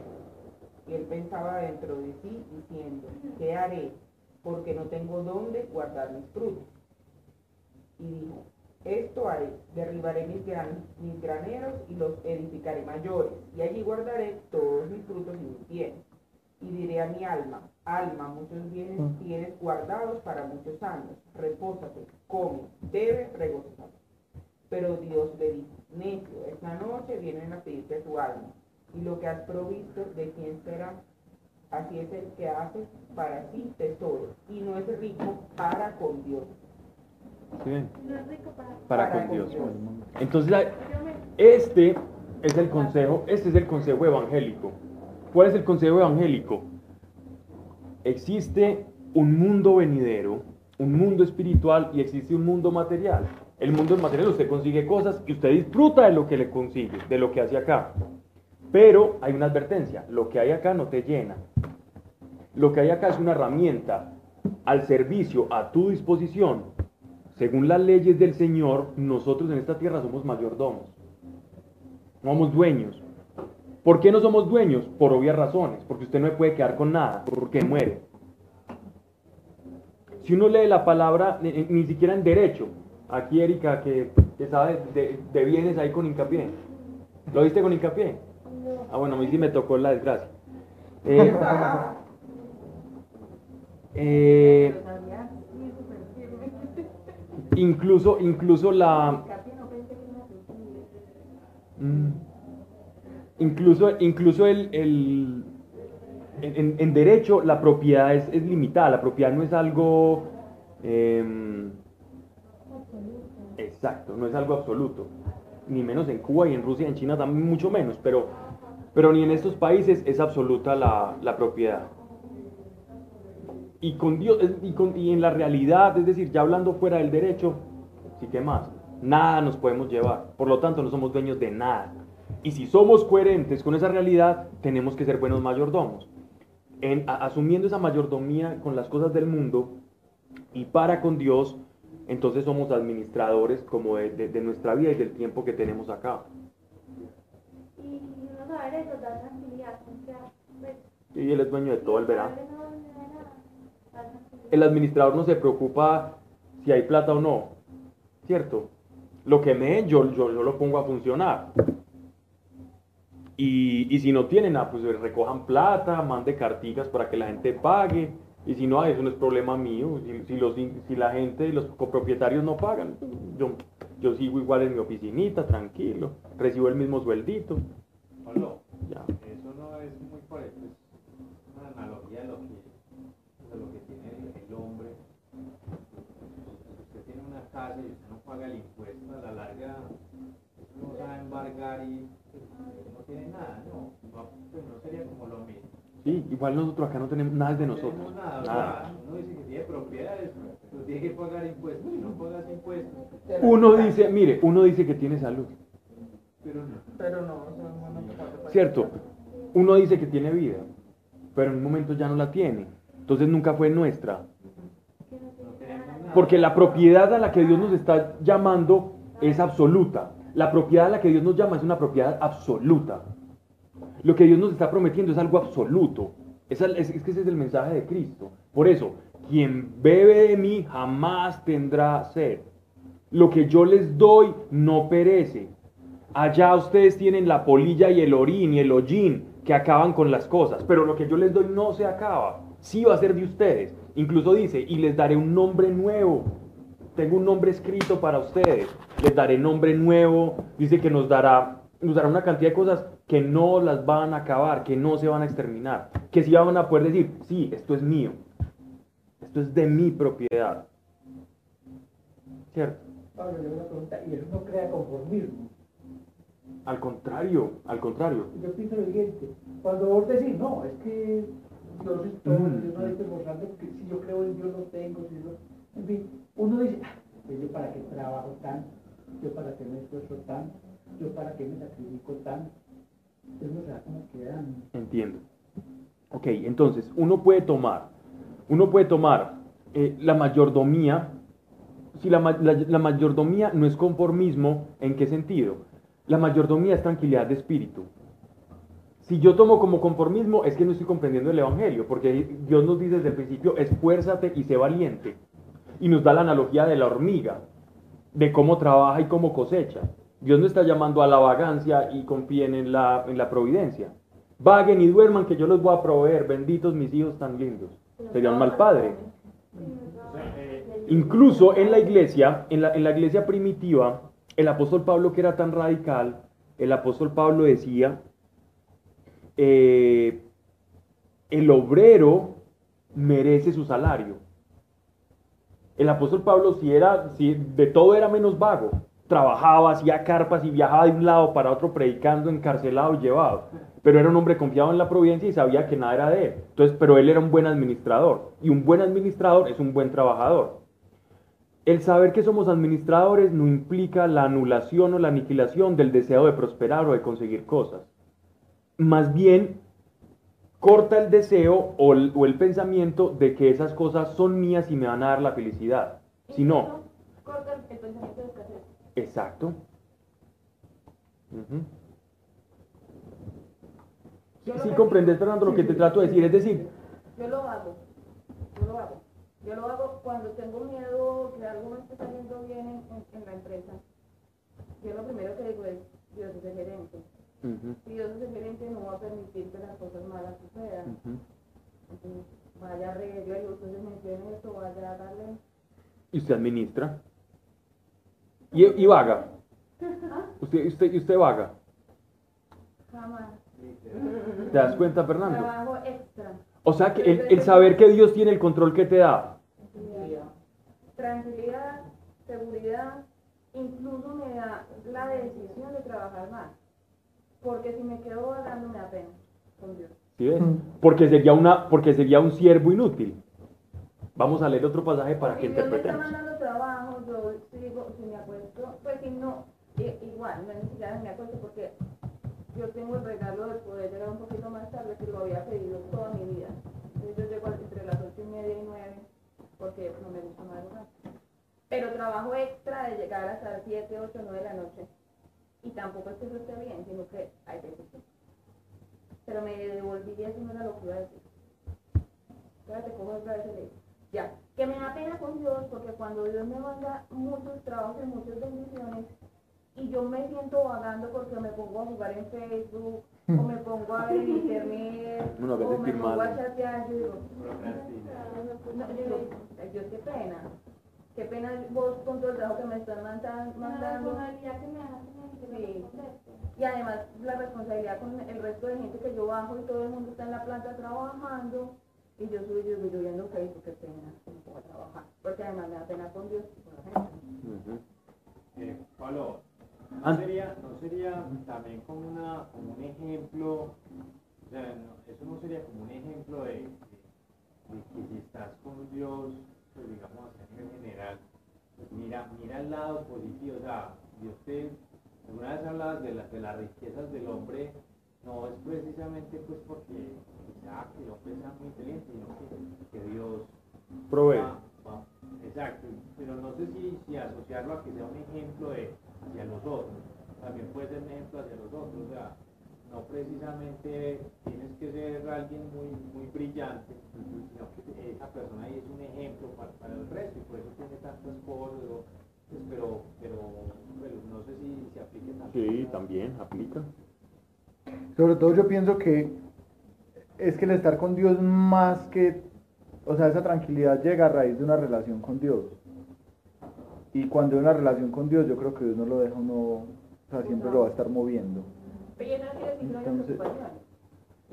Y él pensaba dentro de sí diciendo, ¿qué haré? Porque no tengo dónde guardar mis frutos. Y dijo, esto haré, derribaré mis, gran- mis graneros y los edificaré mayores, y allí guardaré todos mis frutos y mis bienes. Y diré a mi alma, alma, muchos bienes tienes guardados para muchos años, repósate, come, bebe, regocíjate. Pero Dios le dijo, necio, esta noche vienen a pedirte tu alma, y lo que has provisto, ¿de quién será? Así es el que hace para sí tesoro, y no es rico para con Dios. Para... Para con Dios. Dios. Entonces, este es el consejo, este es el consejo evangélico. ¿Cuál es el consejo evangélico? Existe un mundo venidero, un mundo espiritual y existe un mundo material. El mundo material usted consigue cosas y usted disfruta de lo que le consigue, de lo que hace acá. Pero hay una advertencia, lo que hay acá no te llena. Lo que hay acá es una herramienta al servicio, a tu disposición. Según las leyes del Señor, nosotros en esta tierra somos mayordomos. No somos dueños. ¿Por qué no somos dueños? Por obvias razones. Porque usted no se puede quedar con nada, porque muere. Si uno lee la palabra, ni, siquiera en derecho, aquí Erika, que, que sabe de, de bienes ahí con hincapié. ¿Lo viste con hincapié? Ah, bueno, a mí sí me tocó la desgracia. Eh, eh, incluso, incluso la... Mm. Incluso, incluso el, el- en, derecho la propiedad es, es limitada, la propiedad no es algo... em, exacto, no es algo absoluto. Ni menos en Cuba y en Rusia y en China también mucho menos, pero, pero ni en estos países es absoluta la, la propiedad. Y, con Dios, y, con- y en la realidad, es decir, ya hablando fuera del derecho, sí que más, nada nos podemos llevar. Por lo tanto, no somos dueños de nada. Y si somos coherentes con esa realidad, tenemos que ser buenos mayordomos. En, a- asumiendo esa mayordomía con las cosas del mundo y para con Dios, entonces somos administradores como de, de- de nuestra vida y del tiempo que tenemos acá. Y no saber eso da tranquilidad, o sea, pues... Y Él es dueño de todo el verano. El administrador no se preocupa si hay plata o no, ¿cierto? Lo que me den, yo, yo, yo lo pongo a funcionar. Y, y si no tienen, ah, pues recojan plata, mande carticas para que la gente pague. Y si no, ah, eso no es problema mío. Si, si los, si la gente y los copropietarios no pagan, yo, yo sigo igual en mi oficinita, tranquilo. Recibo el mismo sueldito. Ya. eso no es muy correcto, es una analogía de lo que, de lo que tiene el, el hombre. Si usted tiene una casa y usted no paga el impuesto, a la larga no se va a embargar y no tiene nada, no, no, pues no sería como lo mismo. Sí, igual nosotros acá no tenemos nada de No nosotros. tenemos nada, o Nada. sea, uno dice que tiene propiedades, pero tiene que pagar impuestos, y no pagas impuestos, Uno dice, mire, uno dice que tiene salud. pero no. Pero no, o sea, no, no Cierto, uno dice que tiene vida, pero en un momento ya no la tiene. Entonces nunca fue nuestra. Porque la propiedad a la que Dios nos está llamando es absoluta. La propiedad a la que Dios nos llama es una propiedad absoluta. Lo que Dios nos está prometiendo es algo absoluto. Es que ese es el mensaje de Cristo. Por eso, quien bebe de mí jamás tendrá sed. Lo que yo les doy no perece. Allá ustedes tienen la polilla y el orín y el hollín que acaban con las cosas, pero lo que yo les doy no se acaba. Sí va a ser de ustedes. Incluso dice, y les daré un nombre nuevo. Tengo un nombre escrito para ustedes. Les daré nombre nuevo. Dice que nos dará, nos dará una cantidad de cosas que no las van a acabar, que no se van a exterminar. Que sí van a poder decir, sí, esto es mío. Esto es de mi propiedad. ¿Cierto? Pablo, le una pregunta, y eso no crea conformismo. Al contrario, al contrario. Yo pienso lo siguiente, cuando vos decís, no, es que Dios es todo, Mm. Dios no hay que mostrarme que si yo creo en Dios no tengo, si yo... En fin, uno dice, ah, pues yo para qué trabajo tanto, yo para qué me esfuerzo tanto, yo para qué me sacrifico tanto. Entonces uno se va como quedando. Entiendo. Ok, entonces uno puede tomar, uno puede tomar eh, la mayordomía. Si la, la- la mayordomía no es conformismo, ¿en qué sentido? La mayordomía es tranquilidad de espíritu. Si yo tomo como conformismo, es que no estoy comprendiendo el Evangelio, porque Dios nos dice desde el principio, esfuérzate y sé valiente. Y nos da la analogía de la hormiga, de cómo trabaja y cómo cosecha. Dios no está llamando a la vagancia y confíen en la, en la providencia. Vaguen y duerman que yo los voy a proveer, benditos mis hijos tan lindos. Sería un mal padre. Incluso en la iglesia, en la, en la iglesia primitiva, el apóstol Pablo que era tan radical, el apóstol Pablo decía, eh, el obrero merece su salario. El apóstol Pablo si era, de todo era menos vago, trabajaba, hacía carpas y viajaba de un lado para otro predicando, encarcelado llevado. Pero era un hombre confiado en la providencia y sabía que nada era de él. Entonces, pero él era un buen administrador y un buen administrador es un buen trabajador. El saber que somos administradores no implica la anulación o la aniquilación del deseo de prosperar o de conseguir cosas. Más bien, corta el deseo o el, o el pensamiento de que esas cosas son mías y me van a dar la felicidad. Si no, Corta el, pensamiento de escasez. exacto. Ujú. Yo lo Sí comprendes, Fernando, lo que te trato de decir. Es decir, Yo lo hago, yo lo hago. Yo lo hago cuando tengo miedo que algo no esté saliendo bien en, en- en la empresa. Yo lo primero que digo es, Dios es el gerente. Ujú, Si Dios es el gerente no va a permitir que las cosas malas sucedan. ujú. Entonces, vaya a reír, yo digo, ustedes mencionen esto, vaya a darle... y usted administra. Y, y vaga. Usted, usted, y usted vaga. Jamás. ¿Te das cuenta, Fernando? Trabajo extra. O sea, que el, el saber que Dios tiene el control que te da. Tranquilidad, seguridad, incluso me da la decisión de trabajar más. Porque si me quedo vagando me da pena con Dios. ¿Sí ves? Porque sería, una, porque sería un siervo inútil. Vamos a leer otro pasaje para que Si Dios me está interpretemos. mandando trabajo, yo digo, si me acuesto, pues si no, igual, no necesito me acuesto porque yo tengo el regalo de poder llegar un poquito más tarde que lo había pedido toda mi vida. Entonces yo llego entre las ocho y media y nueve porque no me gusta madrugar. Pero trabajo extra de llegar hasta las 7, 8, 9 de la noche. Y tampoco es que eso esté bien, sino que hay veces que- Pero me devolví y eso no era lo que iba a decir. Espérate, cojo otra vez el. Ya, que me da pena con Dios porque cuando Dios me manda muchos trabajos y muchas bendiciones y yo me siento vagando porque me pongo a jugar en Facebook o me pongo a ver en internet o me pongo mal. a chatear, yo digo, no, yo digo, "Ay, Dios, qué pena. Qué pena vos con todo el trabajo que me están mandan- La mandando. responsabilidad que me dan que me Sí. responder. Y además la responsabilidad con el resto de gente que yo bajo y todo el mundo está en la planta trabajando y yo soy yo, yo viendo Facebook, qué pena, no puedo trabajar. Porque además me da pena con Dios y con la gente. Eh, Pablo, Ah. ¿no sería, ¿no sería también como, una, como un ejemplo, o sea, no- eso no sería como un ejemplo de, de- de que si estás con Dios, pues digamos a nivel general, mira, mira el lado positivo, o sea, Dios te, alguna vez hablabas de, la- de las riquezas del hombre, no es precisamente pues porque ah, que el hombre sea muy inteligente, sino que, que Dios Provee. Va- va- Exacto, pero no sé si, si asociarlo a que sea un ejemplo de hacia los otros, también puede ser un ejemplo hacia los otros, o sea, no precisamente tienes que ser alguien muy, muy brillante, sino que esa persona ahí es un ejemplo para, para el resto y por eso tiene tantas cosas, o- pues, pero, pero, pero no sé si se aplique tanto. Sí, también aplica. Sobre todo yo pienso que es que el estar con Dios más que, o sea, esa tranquilidad llega a raíz de una relación con Dios. Y cuando hay una relación con Dios, yo creo que Dios no lo deja uno, o sea, siempre lo va a estar moviendo. Pero no quiere decir que no haya Entonces- preocupaciones.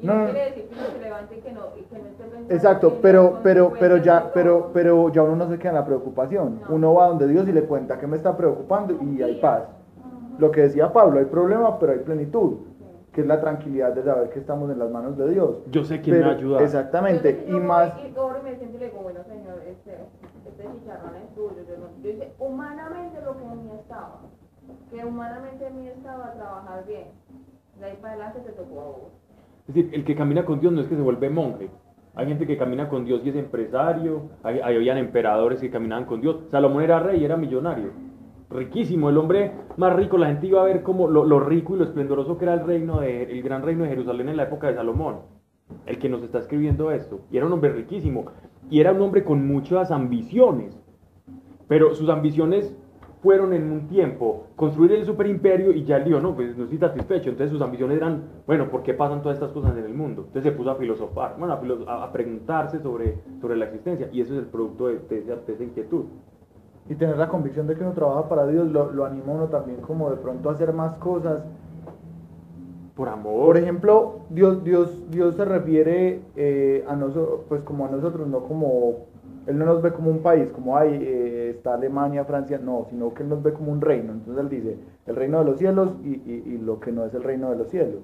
Y No, no, no. quiere decir que uno se levante y que no, y que no esté pensando Exacto, en pero, pero, pero ya, pero, pero ya uno no se queda en la preocupación. No. Uno va donde Dios y le cuenta que me está preocupando y hay paz. Lo que decía Pablo, hay problema, pero hay plenitud, que es la tranquilidad de saber que estamos en las manos de Dios. Yo sé quién me Pero- va a ayudar. Exactamente, y yo más, voy Y oro y me siento y le digo, bueno, señor, este, este chicharrón es tuyo. Yo, no, yo hice humanamente lo que en mí estaba. Que humanamente a mí estaba a trabajar bien. De ahí para adelante te tocó a vos. Es decir, el que camina con Dios no es que se vuelve monje. Hay gente que camina con Dios y es empresario. Hay, habían emperadores que caminaban con Dios. Salomón era rey era millonario. Riquísimo, el hombre más rico. La gente iba a ver como lo, lo rico y lo esplendoroso que era el reino de, el gran reino de Jerusalén en la época de Salomón. El que nos está escribiendo esto. Y era un hombre riquísimo. Y era un hombre con muchas ambiciones. Pero sus ambiciones fueron en un tiempo construir el superimperio y ya él dijo, no, pues no estoy satisfecho. Entonces sus ambiciones eran, bueno, ¿por qué pasan todas estas cosas en el mundo? Entonces se puso a filosofar, bueno, a, a- preguntarse sobre, sobre la existencia. Y eso es el producto de, de esa, de esa inquietud. Y tener la convicción de que uno trabaja para Dios lo, lo anima uno también como de pronto a hacer más cosas. Por amor. Por ejemplo, Dios, Dios, Dios se refiere eh, a nosotros, pues como a nosotros, no como, Él no nos ve como un país, como hay, está Alemania, Francia, no, sino que Él nos ve como un reino. Entonces Él dice, el reino de los cielos y lo que no es el reino de los cielos.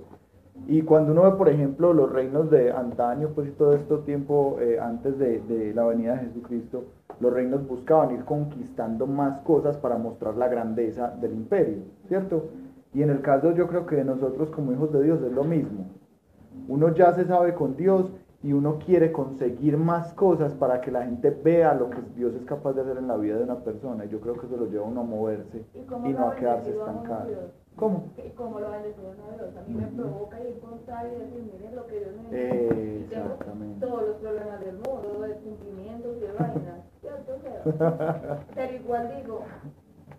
Y cuando uno ve, por ejemplo, los reinos de antaño, pues y todo esto tiempo eh, antes de, de la venida de Jesucristo, los reinos buscaban ir conquistando más cosas para mostrar la grandeza del imperio, ¿cierto? Y en el caso yo creo que de nosotros como hijos de Dios es lo mismo. Uno ya se sabe con Dios y uno quiere conseguir más cosas para que la gente vea lo que Dios es capaz de hacer en la vida de una persona. Y yo creo que eso lo lleva a uno a moverse ¿Y no a quedarse estancado. ¿Cómo? ¿Y cómo lo bendecido a Dios? A mí me provoca ir contar y decir, miren lo que Dios me dio. Exactamente. todos los problemas del mundo, de cumplimientos y de vainas. Pero, pero igual digo,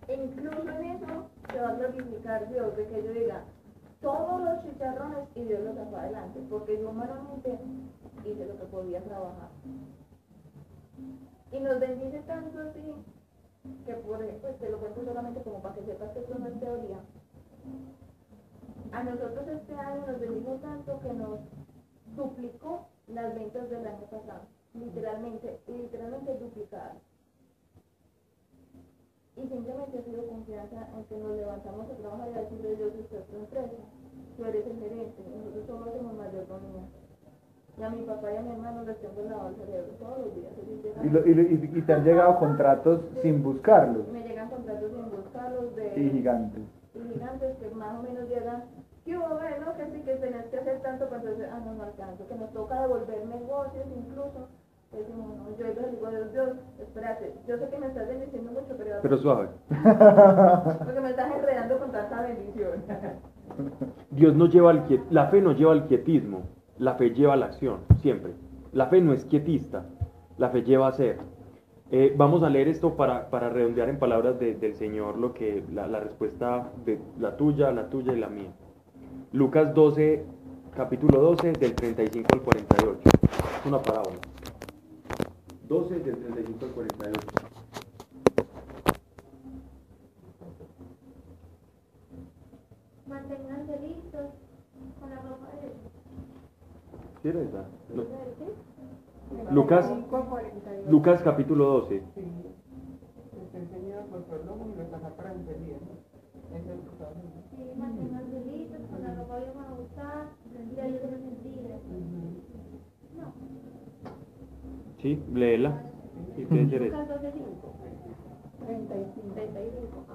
incluso en eso se va a glorificar Dios, de que yo diga, todos los chicharrones y Dios los sacó adelante, porque yo humanamente hice lo que podía trabajar. Y nos bendice tanto así, que por ejemplo, te lo cuento solamente como para que sepas que esto no es teoría. A nosotros este año nos bendijo tanto que nos duplicó las ventas del año pasado, literalmente, literalmente duplicadas. Y simplemente ha sido confianza en que nos levantamos a trabajar y a decirle Dios es tu empresa, tú eres el gerente, nosotros solo hacemos mayordomía. Y a mi papá y a mi hermano les tengo lavado el cerebro todos los días. Y, lo- y, lo- y- y te han llegado contratos sin buscarlos. Me llegan contratos sin buscarlos de Y gigantes. y gigantes que más o menos llegan, ¿qué hubo, ve, no? Que sí, que tenés que hacer tanto, pero entonces, ah, no, no alcanzo, que nos toca devolver negocios incluso. Decimos, no, yo les digo, Dios, Dios, espérate, yo sé que me estás bendiciendo mucho, pero, Pero suave. porque me estás enredando con tanta bendición. Dios no lleva al quiet- la fe no lleva al quietismo, la fe lleva a la acción, siempre. La fe no es quietista, la fe lleva a hacer. Eh, vamos a leer esto para, para redondear en palabras de- del Señor lo que la, la respuesta de la tuya, la tuya y la mía. Lucas 12, capítulo 12, del 35 al 48. Es una parábola. 12 del 35 al 48. Manténganse listos con la ropa de ¿Sí era esa? No. Lucas, 5:42. Lucas capítulo 12. Sí. Léela. ¿Y 12:5. 35. 35.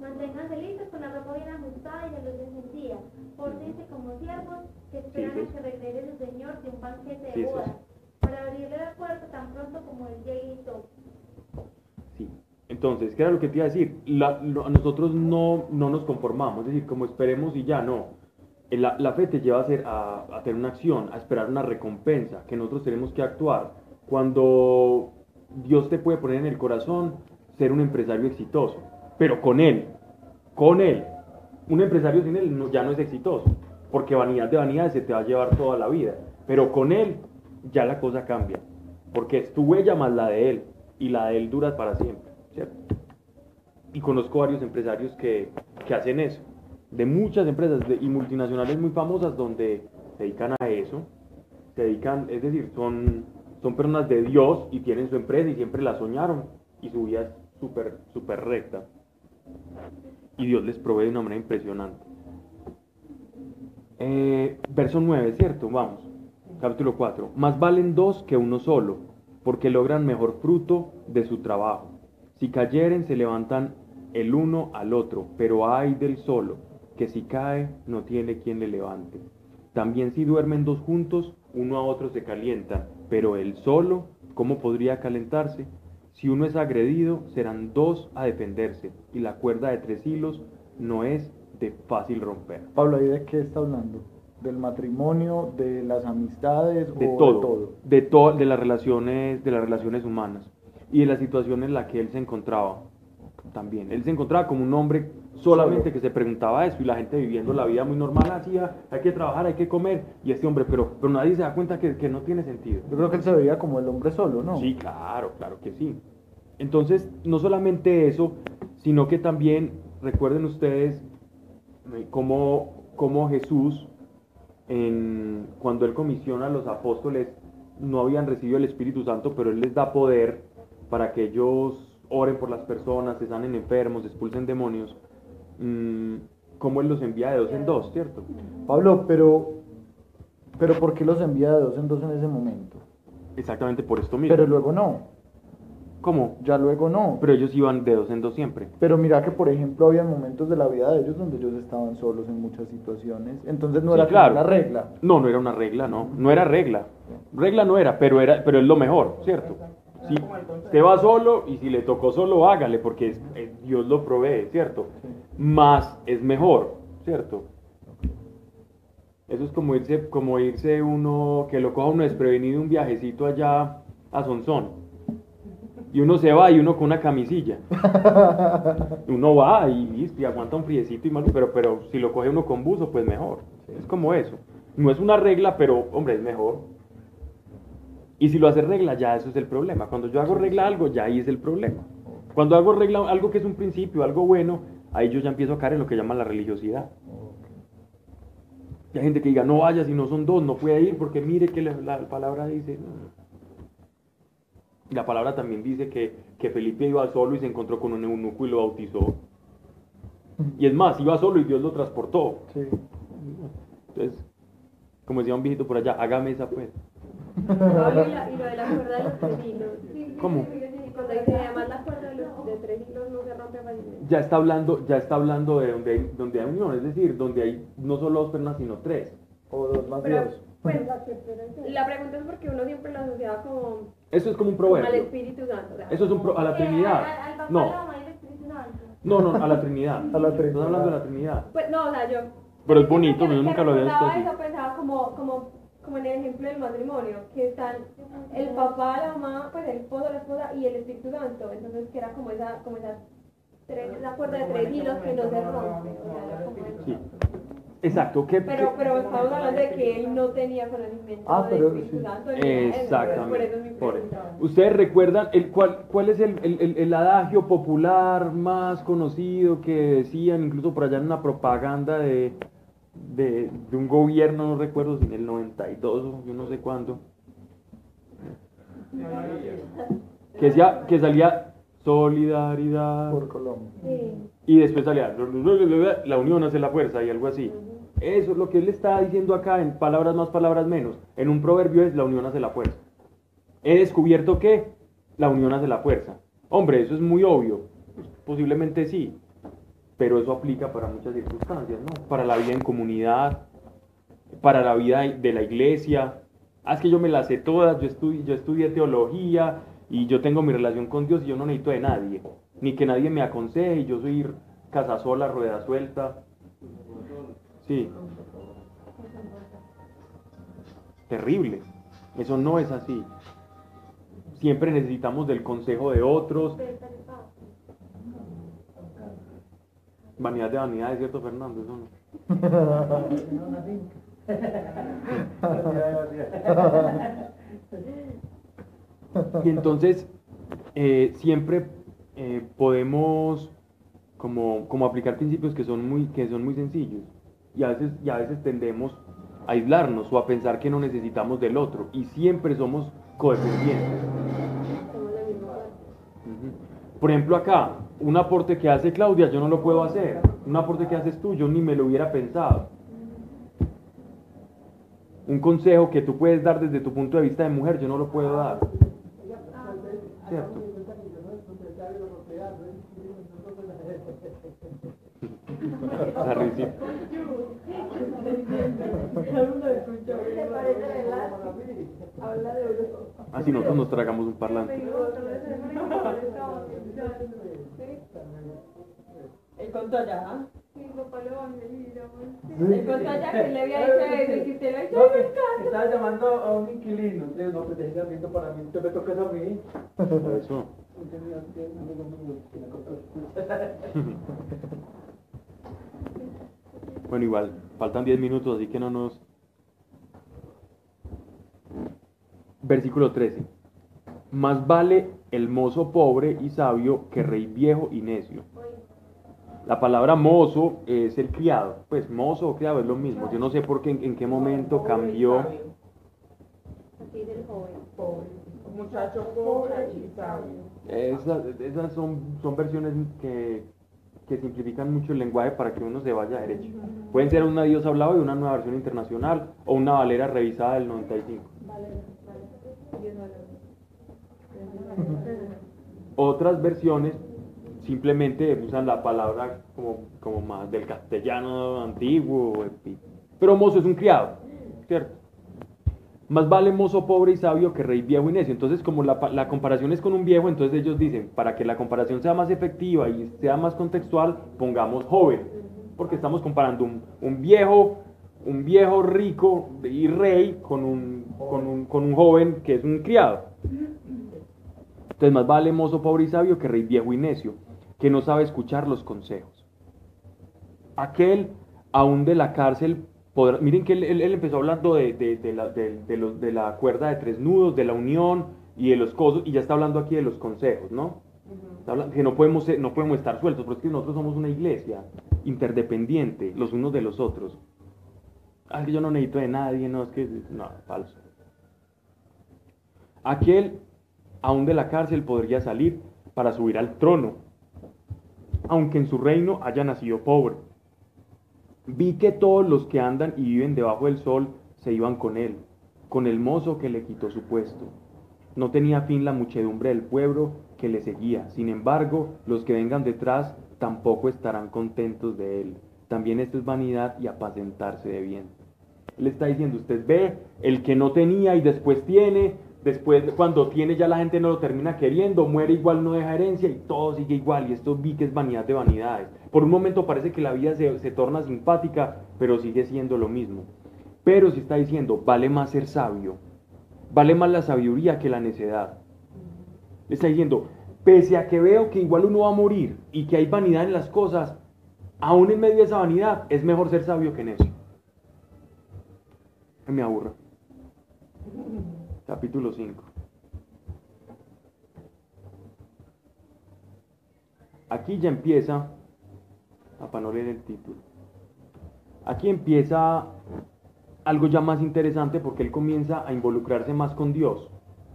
Manténganse listos con la ropa bien ajustada y de luz encendida. Pórtense como siervos que esperan Sí, sí. a que regrese su Señor de un banquete de sí, boda. sí. Para abrirle la puerta tan pronto como él llegue. Sí. Entonces, ¿qué era lo que te iba a decir? La- lo- nosotros no, no nos conformamos, es decir, como esperemos y ya, no. Eh, La, la fe te lleva a, hacer, a, a tener una acción, a esperar una recompensa, que nosotros tenemos que actuar. Cuando Dios te puede poner en el corazón ser un empresario exitoso, pero con Él, con Él. Un empresario sin Él ya no es exitoso, porque vanidad de vanidad se te va a llevar toda la vida, pero con Él ya la cosa cambia, porque es tu huella más la de Él, y la de Él dura para siempre, ¿cierto? Y conozco varios empresarios que, que hacen eso, de muchas empresas y multinacionales muy famosas donde se dedican a eso, se dedican, es decir, son, son personas de Dios y tienen su empresa y siempre la soñaron y su vida es súper, súper recta. Y Dios les provee de una manera impresionante. Eh, verso 9, ¿cierto? Vamos. Capítulo 4. Más valen dos que uno solo, porque logran mejor fruto de su trabajo. Si cayeren, se levantan el uno al otro, pero hay del solo, que si cae no tiene quien le levante. También si duermen dos juntos, uno a otro se calienta, pero el solo, ¿cómo podría calentarse? Si uno es agredido, serán dos a defenderse, y la cuerda de tres hilos no es de fácil romper. Pablo, ¿y de qué está hablando? ¿Del matrimonio, de las amistades De o todo, de todo? de to- de las relaciones, de las relaciones humanas y de la situación en la que él se encontraba también. Él se encontraba como un hombre solamente que se preguntaba eso y la gente viviendo la vida muy normal, así, ah, hay que trabajar, hay que comer, y este hombre, pero, pero nadie se da cuenta que, que no tiene sentido. Yo creo que él se veía como el hombre solo, ¿no? Sí, claro, claro que sí. Entonces, no solamente eso, sino que también recuerden ustedes eh, cómo, cómo Jesús, en- cuando él comisiona a los apóstoles, no habían recibido el Espíritu Santo, pero él les da poder para que ellos oren por las personas, se sanen enfermos, expulsen demonios. Mm, cómo él los envía de dos en dos, ¿cierto? Pablo, pero, pero ¿por qué los envía de dos en dos en ese momento? Exactamente por esto mismo. Pero luego no, ¿Cómo? ya luego no. Pero ellos iban de dos en dos siempre. Pero mira que, por ejemplo, había momentos de la vida de ellos donde ellos estaban solos en muchas situaciones. Entonces no Sí, era claro. una regla. No, no era una regla, no. No era regla. Regla no era, pero era, pero es lo mejor, ¿cierto? Si usted va solo y si le tocó solo, hágale, porque es- eh, Dios lo provee, ¿cierto? Más es mejor, ¿cierto? Eso es como irse, como irse uno, que lo coja uno desprevenido un viajecito allá a Sonsón. Y uno se va y uno con una camisilla. Uno va y aguanta un friecito y malo, pero, pero si lo coge uno con buzo, pues mejor. Es como eso. No es una regla, pero hombre, es mejor. Y si lo hace regla, ya eso es el problema. Cuando yo hago regla algo, ya ahí es el problema. Cuando hago regla algo que es un principio, algo bueno, ahí yo ya empiezo a caer en lo que llaman la religiosidad. Y hay gente que diga, no vaya, si no son dos, no puede ir, porque mire que la, la palabra dice. La palabra también dice que, que Felipe iba solo y se encontró con un eunuco y lo bautizó. Y es más, iba solo y Dios lo transportó. Sí. Entonces, como decía un viejito por allá, hágame esa pues. Y, la- y lo de la cuerda de los tres hilos. ¿Cómo? Cuando dice además la cuerda de los de tres hilos no se rompe fácilmente. Ya está hablando, ya está hablando de donde hay, donde hay unión, es decir, donde hay no solo dos personas, sino tres. O dos más Pero, Dios. pues, la pregunta es porque uno siempre lo asociaba como, Eso es como un como al proverbio. Espíritu Santo. o sea, Eso es un pro- a la Eh, Trinidad. al- al papá, No, la mamá y el Espíritu Santo. no, no, a la Trinidad. A la Estás Trinidad. hablando de la Trinidad. Pues no, o sea, yo. Pero es bonito, que- yo que nunca lo había visto así. eso, pensaba como, como, como en el ejemplo del matrimonio, que están el papá, la mamá, pues el esposo, la esposa y el Espíritu Santo. Entonces, que era como esa, como esa, tres, esa cuerda de tres hilos que no se rompe. O sea, era como el- Sí. Exacto. ¿qué, Pero, qué- pero estamos hablando de que él no tenía conocimiento Ah, del Espíritu sí. Santo. eso, Exactamente. Por eso es mi por pregunta. eso. Ustedes recuerdan el, cuál, cuál es el, el- el- el adagio popular más conocido que decían incluso por allá en una propaganda de, de, de un gobierno, no recuerdo si en el 92 o yo no sé cuándo, que, decía, que salía solidaridad Por Colombia. Sí. y después salía la unión hace la fuerza y algo así. Eso es lo que él está diciendo acá en palabras más, palabras menos. En un proverbio es la unión hace la fuerza. He descubierto que la unión hace la fuerza. Hombre, eso es muy obvio. Pues, posiblemente sí. Pero eso aplica para muchas circunstancias, ¿no? Para la vida en comunidad, para la vida de la iglesia. Ah, es que yo me las sé todas, yo, yo estudié teología y yo tengo mi relación con Dios y yo no necesito de nadie. Ni que nadie me aconseje, yo soy casa sola, rueda suelta. Sí. Terrible. Eso no es así. Siempre necesitamos del consejo de otros. Vanidad de vanidad, es cierto, Fernando. Eso no. Y entonces, eh, siempre eh, podemos como, como aplicar principios que son, muy, que son muy sencillos. Y a, veces, y a veces tendemos a aislarnos o a pensar que no necesitamos del otro. Y siempre somos codependientes. Por ejemplo, acá, un aporte que hace Claudia, yo no lo puedo hacer. Un aporte que haces tú, yo ni me lo hubiera pensado. Un consejo que tú puedes dar desde tu punto de vista de mujer, yo no lo puedo dar. ¿Cierto? esa risita. Habla de oro. Así nosotros nos tragamos un parlante. Él contó allá. Mi papá lo va a venir, amor. Él contó allá que le había hecho eso y que usted lo ha hecho en casa. estaba llamando a un inquilino. Entonces, no, pues déjame viendo para mí. Usted me toques a mí. Por eso. Bueno, igual, faltan 10 minutos, así que no nos... Versículo 13. Más vale el mozo pobre y sabio que rey viejo y necio. La palabra mozo es el criado. Pues mozo o criado es lo mismo. Yo no sé por qué, en, en qué momento cambió. Así del joven. Pobre. Muchacho pobre y sabio. Esas, esas son, son versiones que, que simplifican mucho el lenguaje para que uno se vaya derecho. Pueden ser una Dios hablado de una nueva versión internacional o una Valera revisada del 95. Otras versiones simplemente usan la palabra como, más del castellano antiguo. Pero mozo es un criado, ¿cierto? Más vale mozo pobre y sabio que rey viejo y necio. Entonces, como la, pa- la comparación es con un viejo, entonces ellos dicen, para que la comparación sea más efectiva y sea más contextual, pongamos joven. Porque estamos comparando un, viejo, un viejo rico y rey con un joven que es un criado. Entonces, más vale mozo pobre y sabio que rey viejo y necio, que no sabe escuchar los consejos. Aquel, aún de la cárcel, podrá- miren que él, él- él empezó hablando de, de- de la, de- de los- de la cuerda de tres nudos, de la unión y de los cosos, y ya está hablando aquí de los consejos, ¿no? Que no podemos, ser- no podemos estar sueltos, porque es que nosotros somos una iglesia interdependiente, los unos de los otros. Ah, que yo no necesito de nadie, no, es que, no, falso. Aquel, aún de la cárcel, podría salir para subir al trono, aunque en su reino haya nacido pobre. Vi que todos los que andan y viven debajo del sol se iban con él, con el mozo que le quitó su puesto. No tenía fin la muchedumbre del pueblo que le seguía. Sin embargo, los que vengan detrás tampoco estarán contentos de él. También esto es vanidad y apacentarse de bien. Él está diciendo, usted ve el que no tenía y después tiene, después cuando tiene ya la gente no lo termina queriendo, muere igual, no deja herencia y todo sigue igual. Y esto vi que es vanidad de vanidades. Por un momento parece que la vida se, se torna simpática, pero sigue siendo lo mismo. Pero si está diciendo, vale más ser sabio, vale más la sabiduría que la necedad. Está diciendo, pese a que veo que igual uno va a morir y que hay vanidad en las cosas, aún en medio de esa vanidad es mejor ser sabio que necio. Me aburra. Capítulo 5. Aquí ya empieza, para no leer el título, aquí empieza algo ya más interesante porque él comienza a involucrarse más con Dios.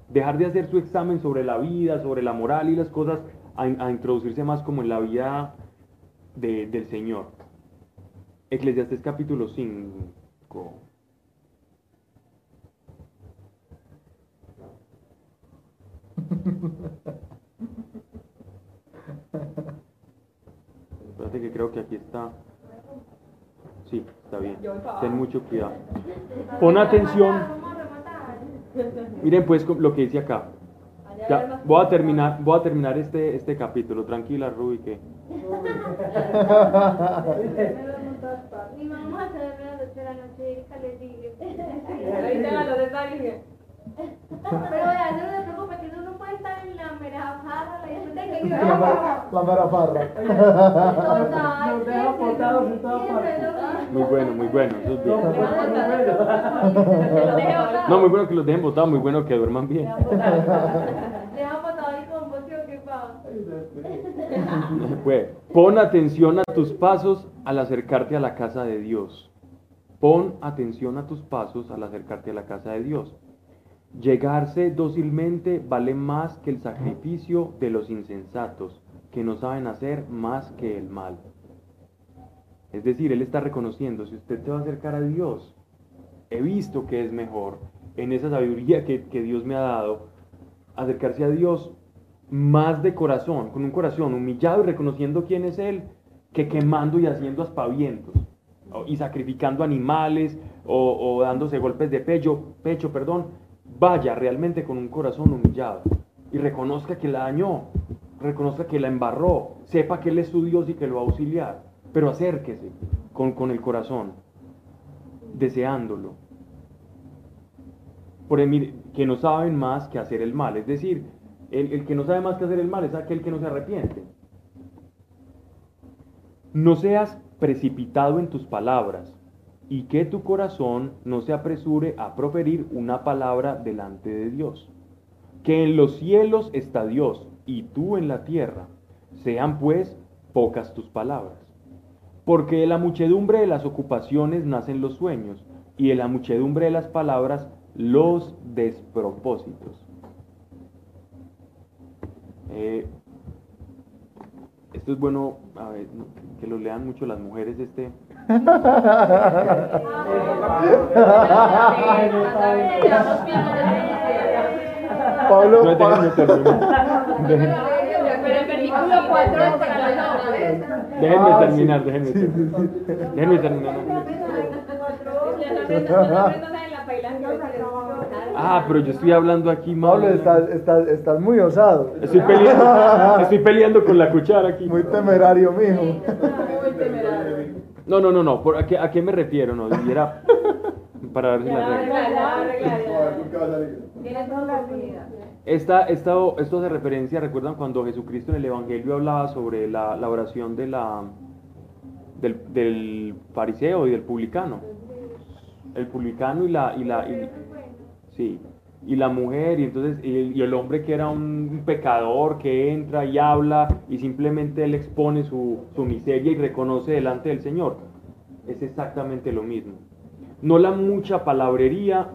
Dejar de hacer su examen sobre la vida, sobre la moral y las cosas, a, a introducirse más como en la vida de- del Señor. Eclesiastés capítulo 5. Espérate que creo que aquí está. Sí, está bien. Ten mucho cuidado. Pon atención. Miren pues lo que dice acá. Ya, voy a terminar, voy a terminar este, este capítulo. Tranquila, Ruby, que Mi mamá se duerme a las 8 de la noche, Erika le sigue. Ahí te la lo de Dani. Pero no se preocupe, que uno no puede en la la botados muy bueno, muy bueno. No, muy bueno que los dejen votados, muy bueno que duerman bien. Pues, pon atención a tus pasos al acercarte a la casa de Dios. Pon atención a tus pasos al acercarte a la casa de Dios. Llegarse dócilmente vale más que el sacrificio de los insensatos, que no saben hacer más que el mal. Es decir, Él está reconociendo, si usted se va a acercar a Dios, he visto que es mejor en esa sabiduría que, Dios me ha dado, acercarse a Dios más de corazón, con un corazón humillado y reconociendo quién es Él, que quemando y haciendo aspavientos y sacrificando animales o, o dándose golpes de pecho, pecho, perdón, vaya realmente con un corazón humillado y reconozca que la dañó, reconozca que la embarró, sepa que Él es su Dios y que lo va a auxiliar, pero acérquese con, con el corazón, deseándolo. Por mire, que no saben más que hacer el mal, es decir, el, el que no sabe más que hacer el mal es aquel que no se arrepiente. No seas precipitado en tus palabras y que tu corazón no se apresure a proferir una palabra delante de Dios. Que en los cielos está Dios y tú en la tierra. Sean pues pocas tus palabras. Porque de la muchedumbre de las ocupaciones nacen los sueños y de la muchedumbre de las palabras los despropósitos. Eh, esto es bueno, a ver, que lo lean mucho las mujeres este. Pablo, No, déjenme terminar. Déjenme, Pero el versículo 4 es para la otra vez. déjenme terminar, sí. déjenme Sí, terminar. Ah, pero yo estoy hablando aquí, Pablo, Mauro. estás, estás, estás muy osado. Estoy peleando, estoy peleando con la cuchara aquí. Muy temerario, mijo. Muy temerario. No, no, no, no. ¿por a, qué, ¿A qué me refiero? No, y era para ver si la regla. Esta, esta- esto hace referencia, ¿recuerdan cuando Jesucristo en el Evangelio hablaba sobre la, la oración de la, del, del fariseo y del publicano? El publicano y la... Y la y- y la mujer, y entonces y el, hombre que era un pecador que entra y habla y simplemente él expone su, su miseria y reconoce delante del Señor. Es exactamente lo mismo. No la mucha palabrería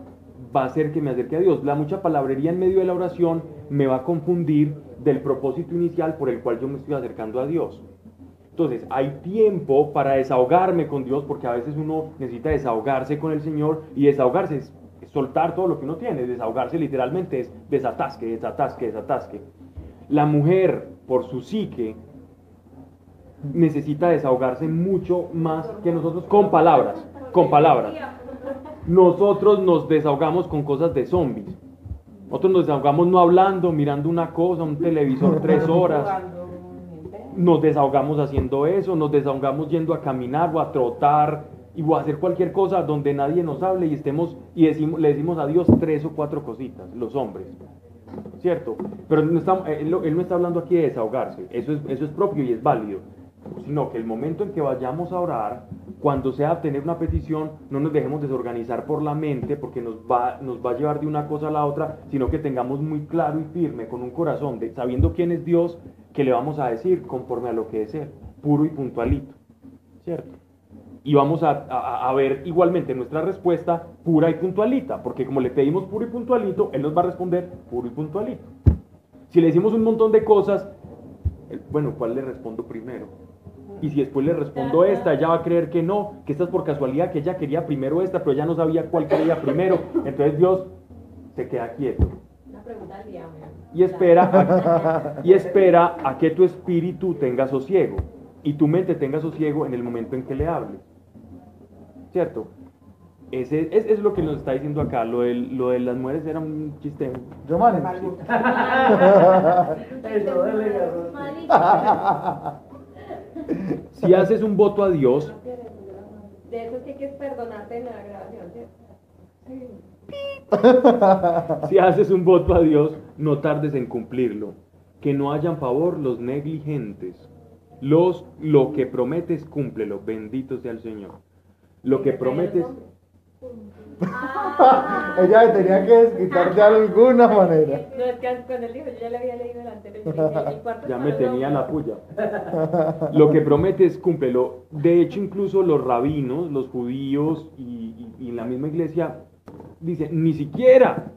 va a hacer que me acerque a Dios. La mucha palabrería en medio de la oración me va a confundir del propósito inicial por el cual yo me estoy acercando a Dios. Entonces, hay tiempo para desahogarme con Dios, porque a veces uno necesita desahogarse con el Señor y desahogarse es, es soltar todo lo que uno tiene. Desahogarse literalmente es desatasque, desatasque, desatasque. La mujer, por su psique, necesita desahogarse mucho más que nosotros con palabras, con palabras. Nosotros nos desahogamos con cosas de zombies. Nosotros nos desahogamos no hablando, mirando una cosa, un televisor tres horas. Nos desahogamos haciendo eso, nos desahogamos yendo a caminar o a trotar y o a hacer cualquier cosa donde nadie nos hable y estemos y decimos, le decimos a Dios tres o cuatro cositas, los hombres. ¿Cierto? Pero no está- él, no- él no está hablando aquí de desahogarse, eso es, eso es propio y es válido, sino que el momento en que vayamos a orar, cuando sea tener una petición, no nos dejemos desorganizar por la mente porque nos va, nos va a llevar de una cosa a la otra, sino que tengamos muy claro y firme, con un corazón, de, sabiendo quién es Dios, que le vamos a decir conforme a lo que es Él, puro y puntualito. ¿Cierto? Y vamos a, a- a ver igualmente nuestra respuesta pura y puntualita, porque como le pedimos puro y puntualito, Él nos va a responder puro y puntualito. Si le decimos un montón de cosas, él, bueno, ¿cuál le respondo primero? Y si después le respondo esta, ella va a creer que no, que esta es por casualidad, que ella quería primero esta, pero ella no sabía cuál quería primero. Entonces Dios se queda quieto y espera, a, y espera a que tu espíritu tenga sosiego y tu mente tenga sosiego en el momento en que le hables. ¿Cierto? Ese es, es lo que nos está diciendo acá. Lo, del- lo de las mujeres era un chiste. Yo Garrón. Si haces un voto a Dios, De eso sí que es perdonarte en la grabación, ¿cierto? si haces un voto a Dios, no tardes en cumplirlo. Que no hayan favor los negligentes. Los, lo que prometes, cúmplelo. Bendito sea el Señor. Lo que prometes, Ella me tenía que desquitar de alguna manera. No, es que cuando él dijo, yo ya le había leído el anterior. ya me tenía la puya. Lo que prometes, cúmplelo. De hecho, incluso los rabinos, los judíos y, y- y la misma iglesia dicen, ni siquiera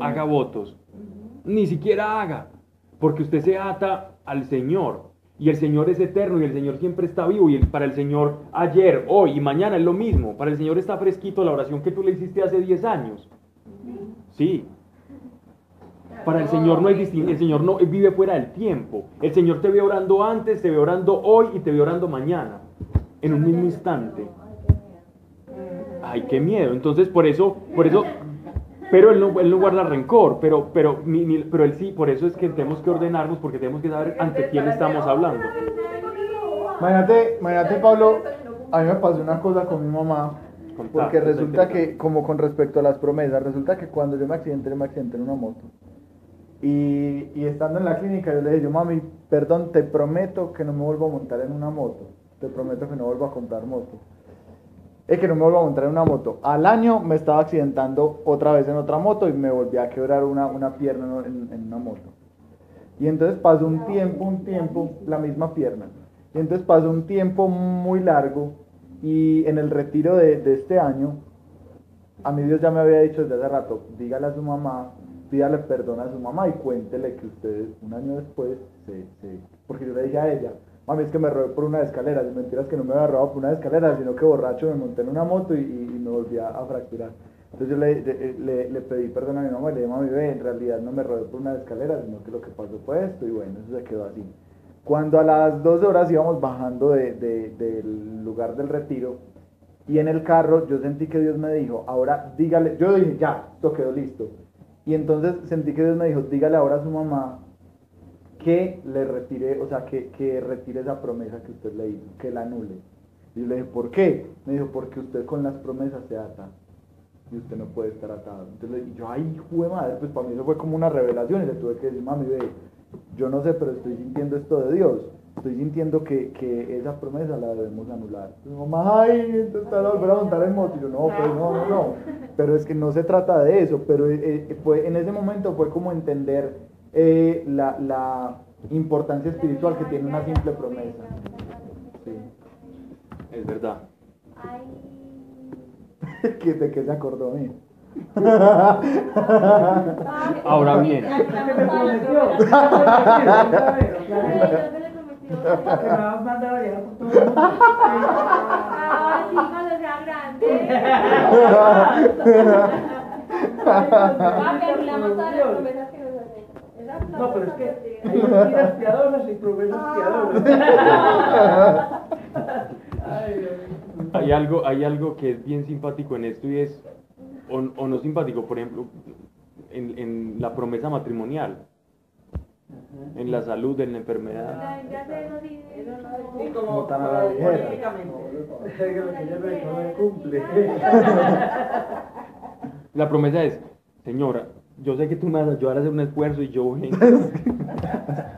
haga votos, ni siquiera haga, porque usted se ata al Señor. Y el Señor es eterno y el Señor siempre está vivo. Y para el Señor ayer, hoy y mañana es lo mismo. Para el Señor está fresquito la oración que tú le hiciste hace 10 años. Sí, Para el Señor no hay distin- el Señor no vive fuera del tiempo. El Señor te ve orando antes, te ve orando hoy y te ve orando mañana, en un mismo instante. Ay, qué miedo. Entonces, por eso, por eso, pero él no, él no guarda rencor, pero, pero, ni- ni- pero él sí, por eso es que tenemos que ordenarnos, porque tenemos que saber ante quién estamos hablando. Imagínate, imagínate Pablo, a mí me pasó una cosa con mi mamá, porque resulta que, como con respecto a las promesas, resulta que cuando yo me accidenté, yo me accidenté en una moto. Y, y estando en la clínica, yo le dije, yo mami, perdón, te prometo que no me vuelvo a montar en una moto. Te prometo que no vuelvo a comprar moto. Es que no me vuelvo a montar en una moto. Al año me estaba accidentando otra vez en otra moto y me volví a quebrar una, una pierna en, en una moto. Y entonces pasó un tiempo, un tiempo, la misma pierna. Y entonces pasó un tiempo muy largo y en el retiro de, de este año, a mí Dios ya me había dicho desde hace rato, dígale a su mamá, pídale perdón a su mamá y cuéntele que ustedes un año después se- porque yo le dije a ella, mami es que me robé por una escalera, y mentiras que no me había robado por una escalera, sino que borracho me monté en una moto y, y- me volví a, fracturar. Entonces yo le, le- le- pedí perdón a mi mamá y le dije, mami, ve, en realidad no me robé por una escalera, sino que lo que pasó fue esto y bueno, eso se quedó así. Cuando a las dos horas íbamos bajando de- de- del lugar del retiro, y en el carro yo sentí que Dios me dijo, ahora dígale, yo dije, ya, esto quedó listo. Y entonces sentí que Dios me dijo, dígale ahora a su mamá que le retire, o sea, que, que retire esa promesa que usted le hizo, que la anule. Y yo le dije, ¿por qué? Me dijo, porque usted con las promesas se ata y usted no puede estar atado. Entonces le dije, yo, ay, de madre, pues para mí eso fue como una revelación y le tuve que decir, mami, ve, yo no sé, pero estoy sintiendo esto de Dios. Estoy sintiendo que, que esa promesa la debemos anular. Mi mamá, ay, entonces te vas a volver a montar en moto. Y yo, no, pues no, no, no. Pero es que no se trata de eso. Pero eh, eh, fue, en ese momento fue como entender eh, la, la importancia espiritual que tiene una simple promesa. Sí. Es verdad. ¿Que- ¿De qué se acordó a mí? Ahora bien, No, pero es que hay mentiras piadosas y promesas piadosas. Hay algo, hay algo que es bien simpático en esto y es, o, o no simpático, por ejemplo, en, en la promesa matrimonial, en la salud, en la enfermedad. Sí. Como, tan a la ligera. políticamente. Que lo que yo me no me cumple. La promesa es, señora, yo sé que tú me vas a ayudar a hacer un esfuerzo y yo vengo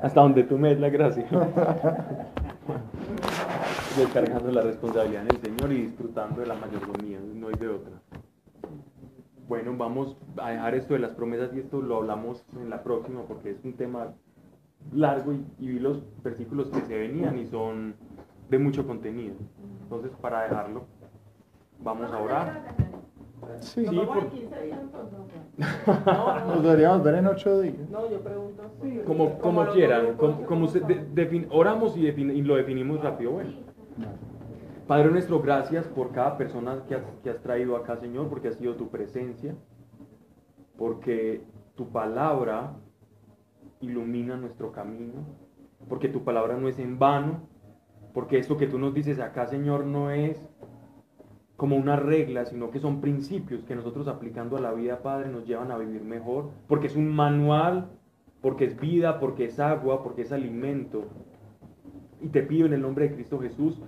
hasta donde tú me des la gracia. Descargando la responsabilidad en el Señor y disfrutando de la mayordomía, no hay de otra. Bueno, vamos a dejar esto de las promesas y esto lo hablamos en la próxima porque es un tema largo y, y vi los versículos que se venían y son de mucho contenido. Entonces, para dejarlo, vamos a orar. Sí. Sí, por- Nos deberíamos ver en ocho días. No, yo pregunto sí. como, como quieran, como, como se- de- defin- oramos y, defin- y lo definimos rápido. Bueno, Padre nuestro, gracias por cada persona que has, que has traído acá, Señor, porque ha sido tu presencia, porque tu palabra ilumina nuestro camino, porque tu palabra no es en vano, porque esto que tú nos dices acá, Señor, no es como una regla, sino que son principios que nosotros aplicando a la vida, Padre, nos llevan a vivir mejor, porque es un manual, porque es vida, porque es agua, porque es alimento. Y te pido en el nombre de Cristo Jesús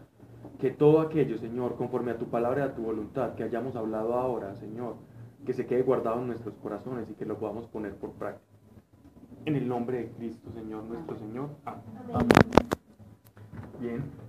que todo aquello, Señor, conforme a tu palabra y a tu voluntad, que hayamos hablado ahora, Señor, que se quede guardado en nuestros corazones y que lo podamos poner por práctica. En el nombre de Cristo, Señor, nuestro Señor. Amén. Amén. Bien.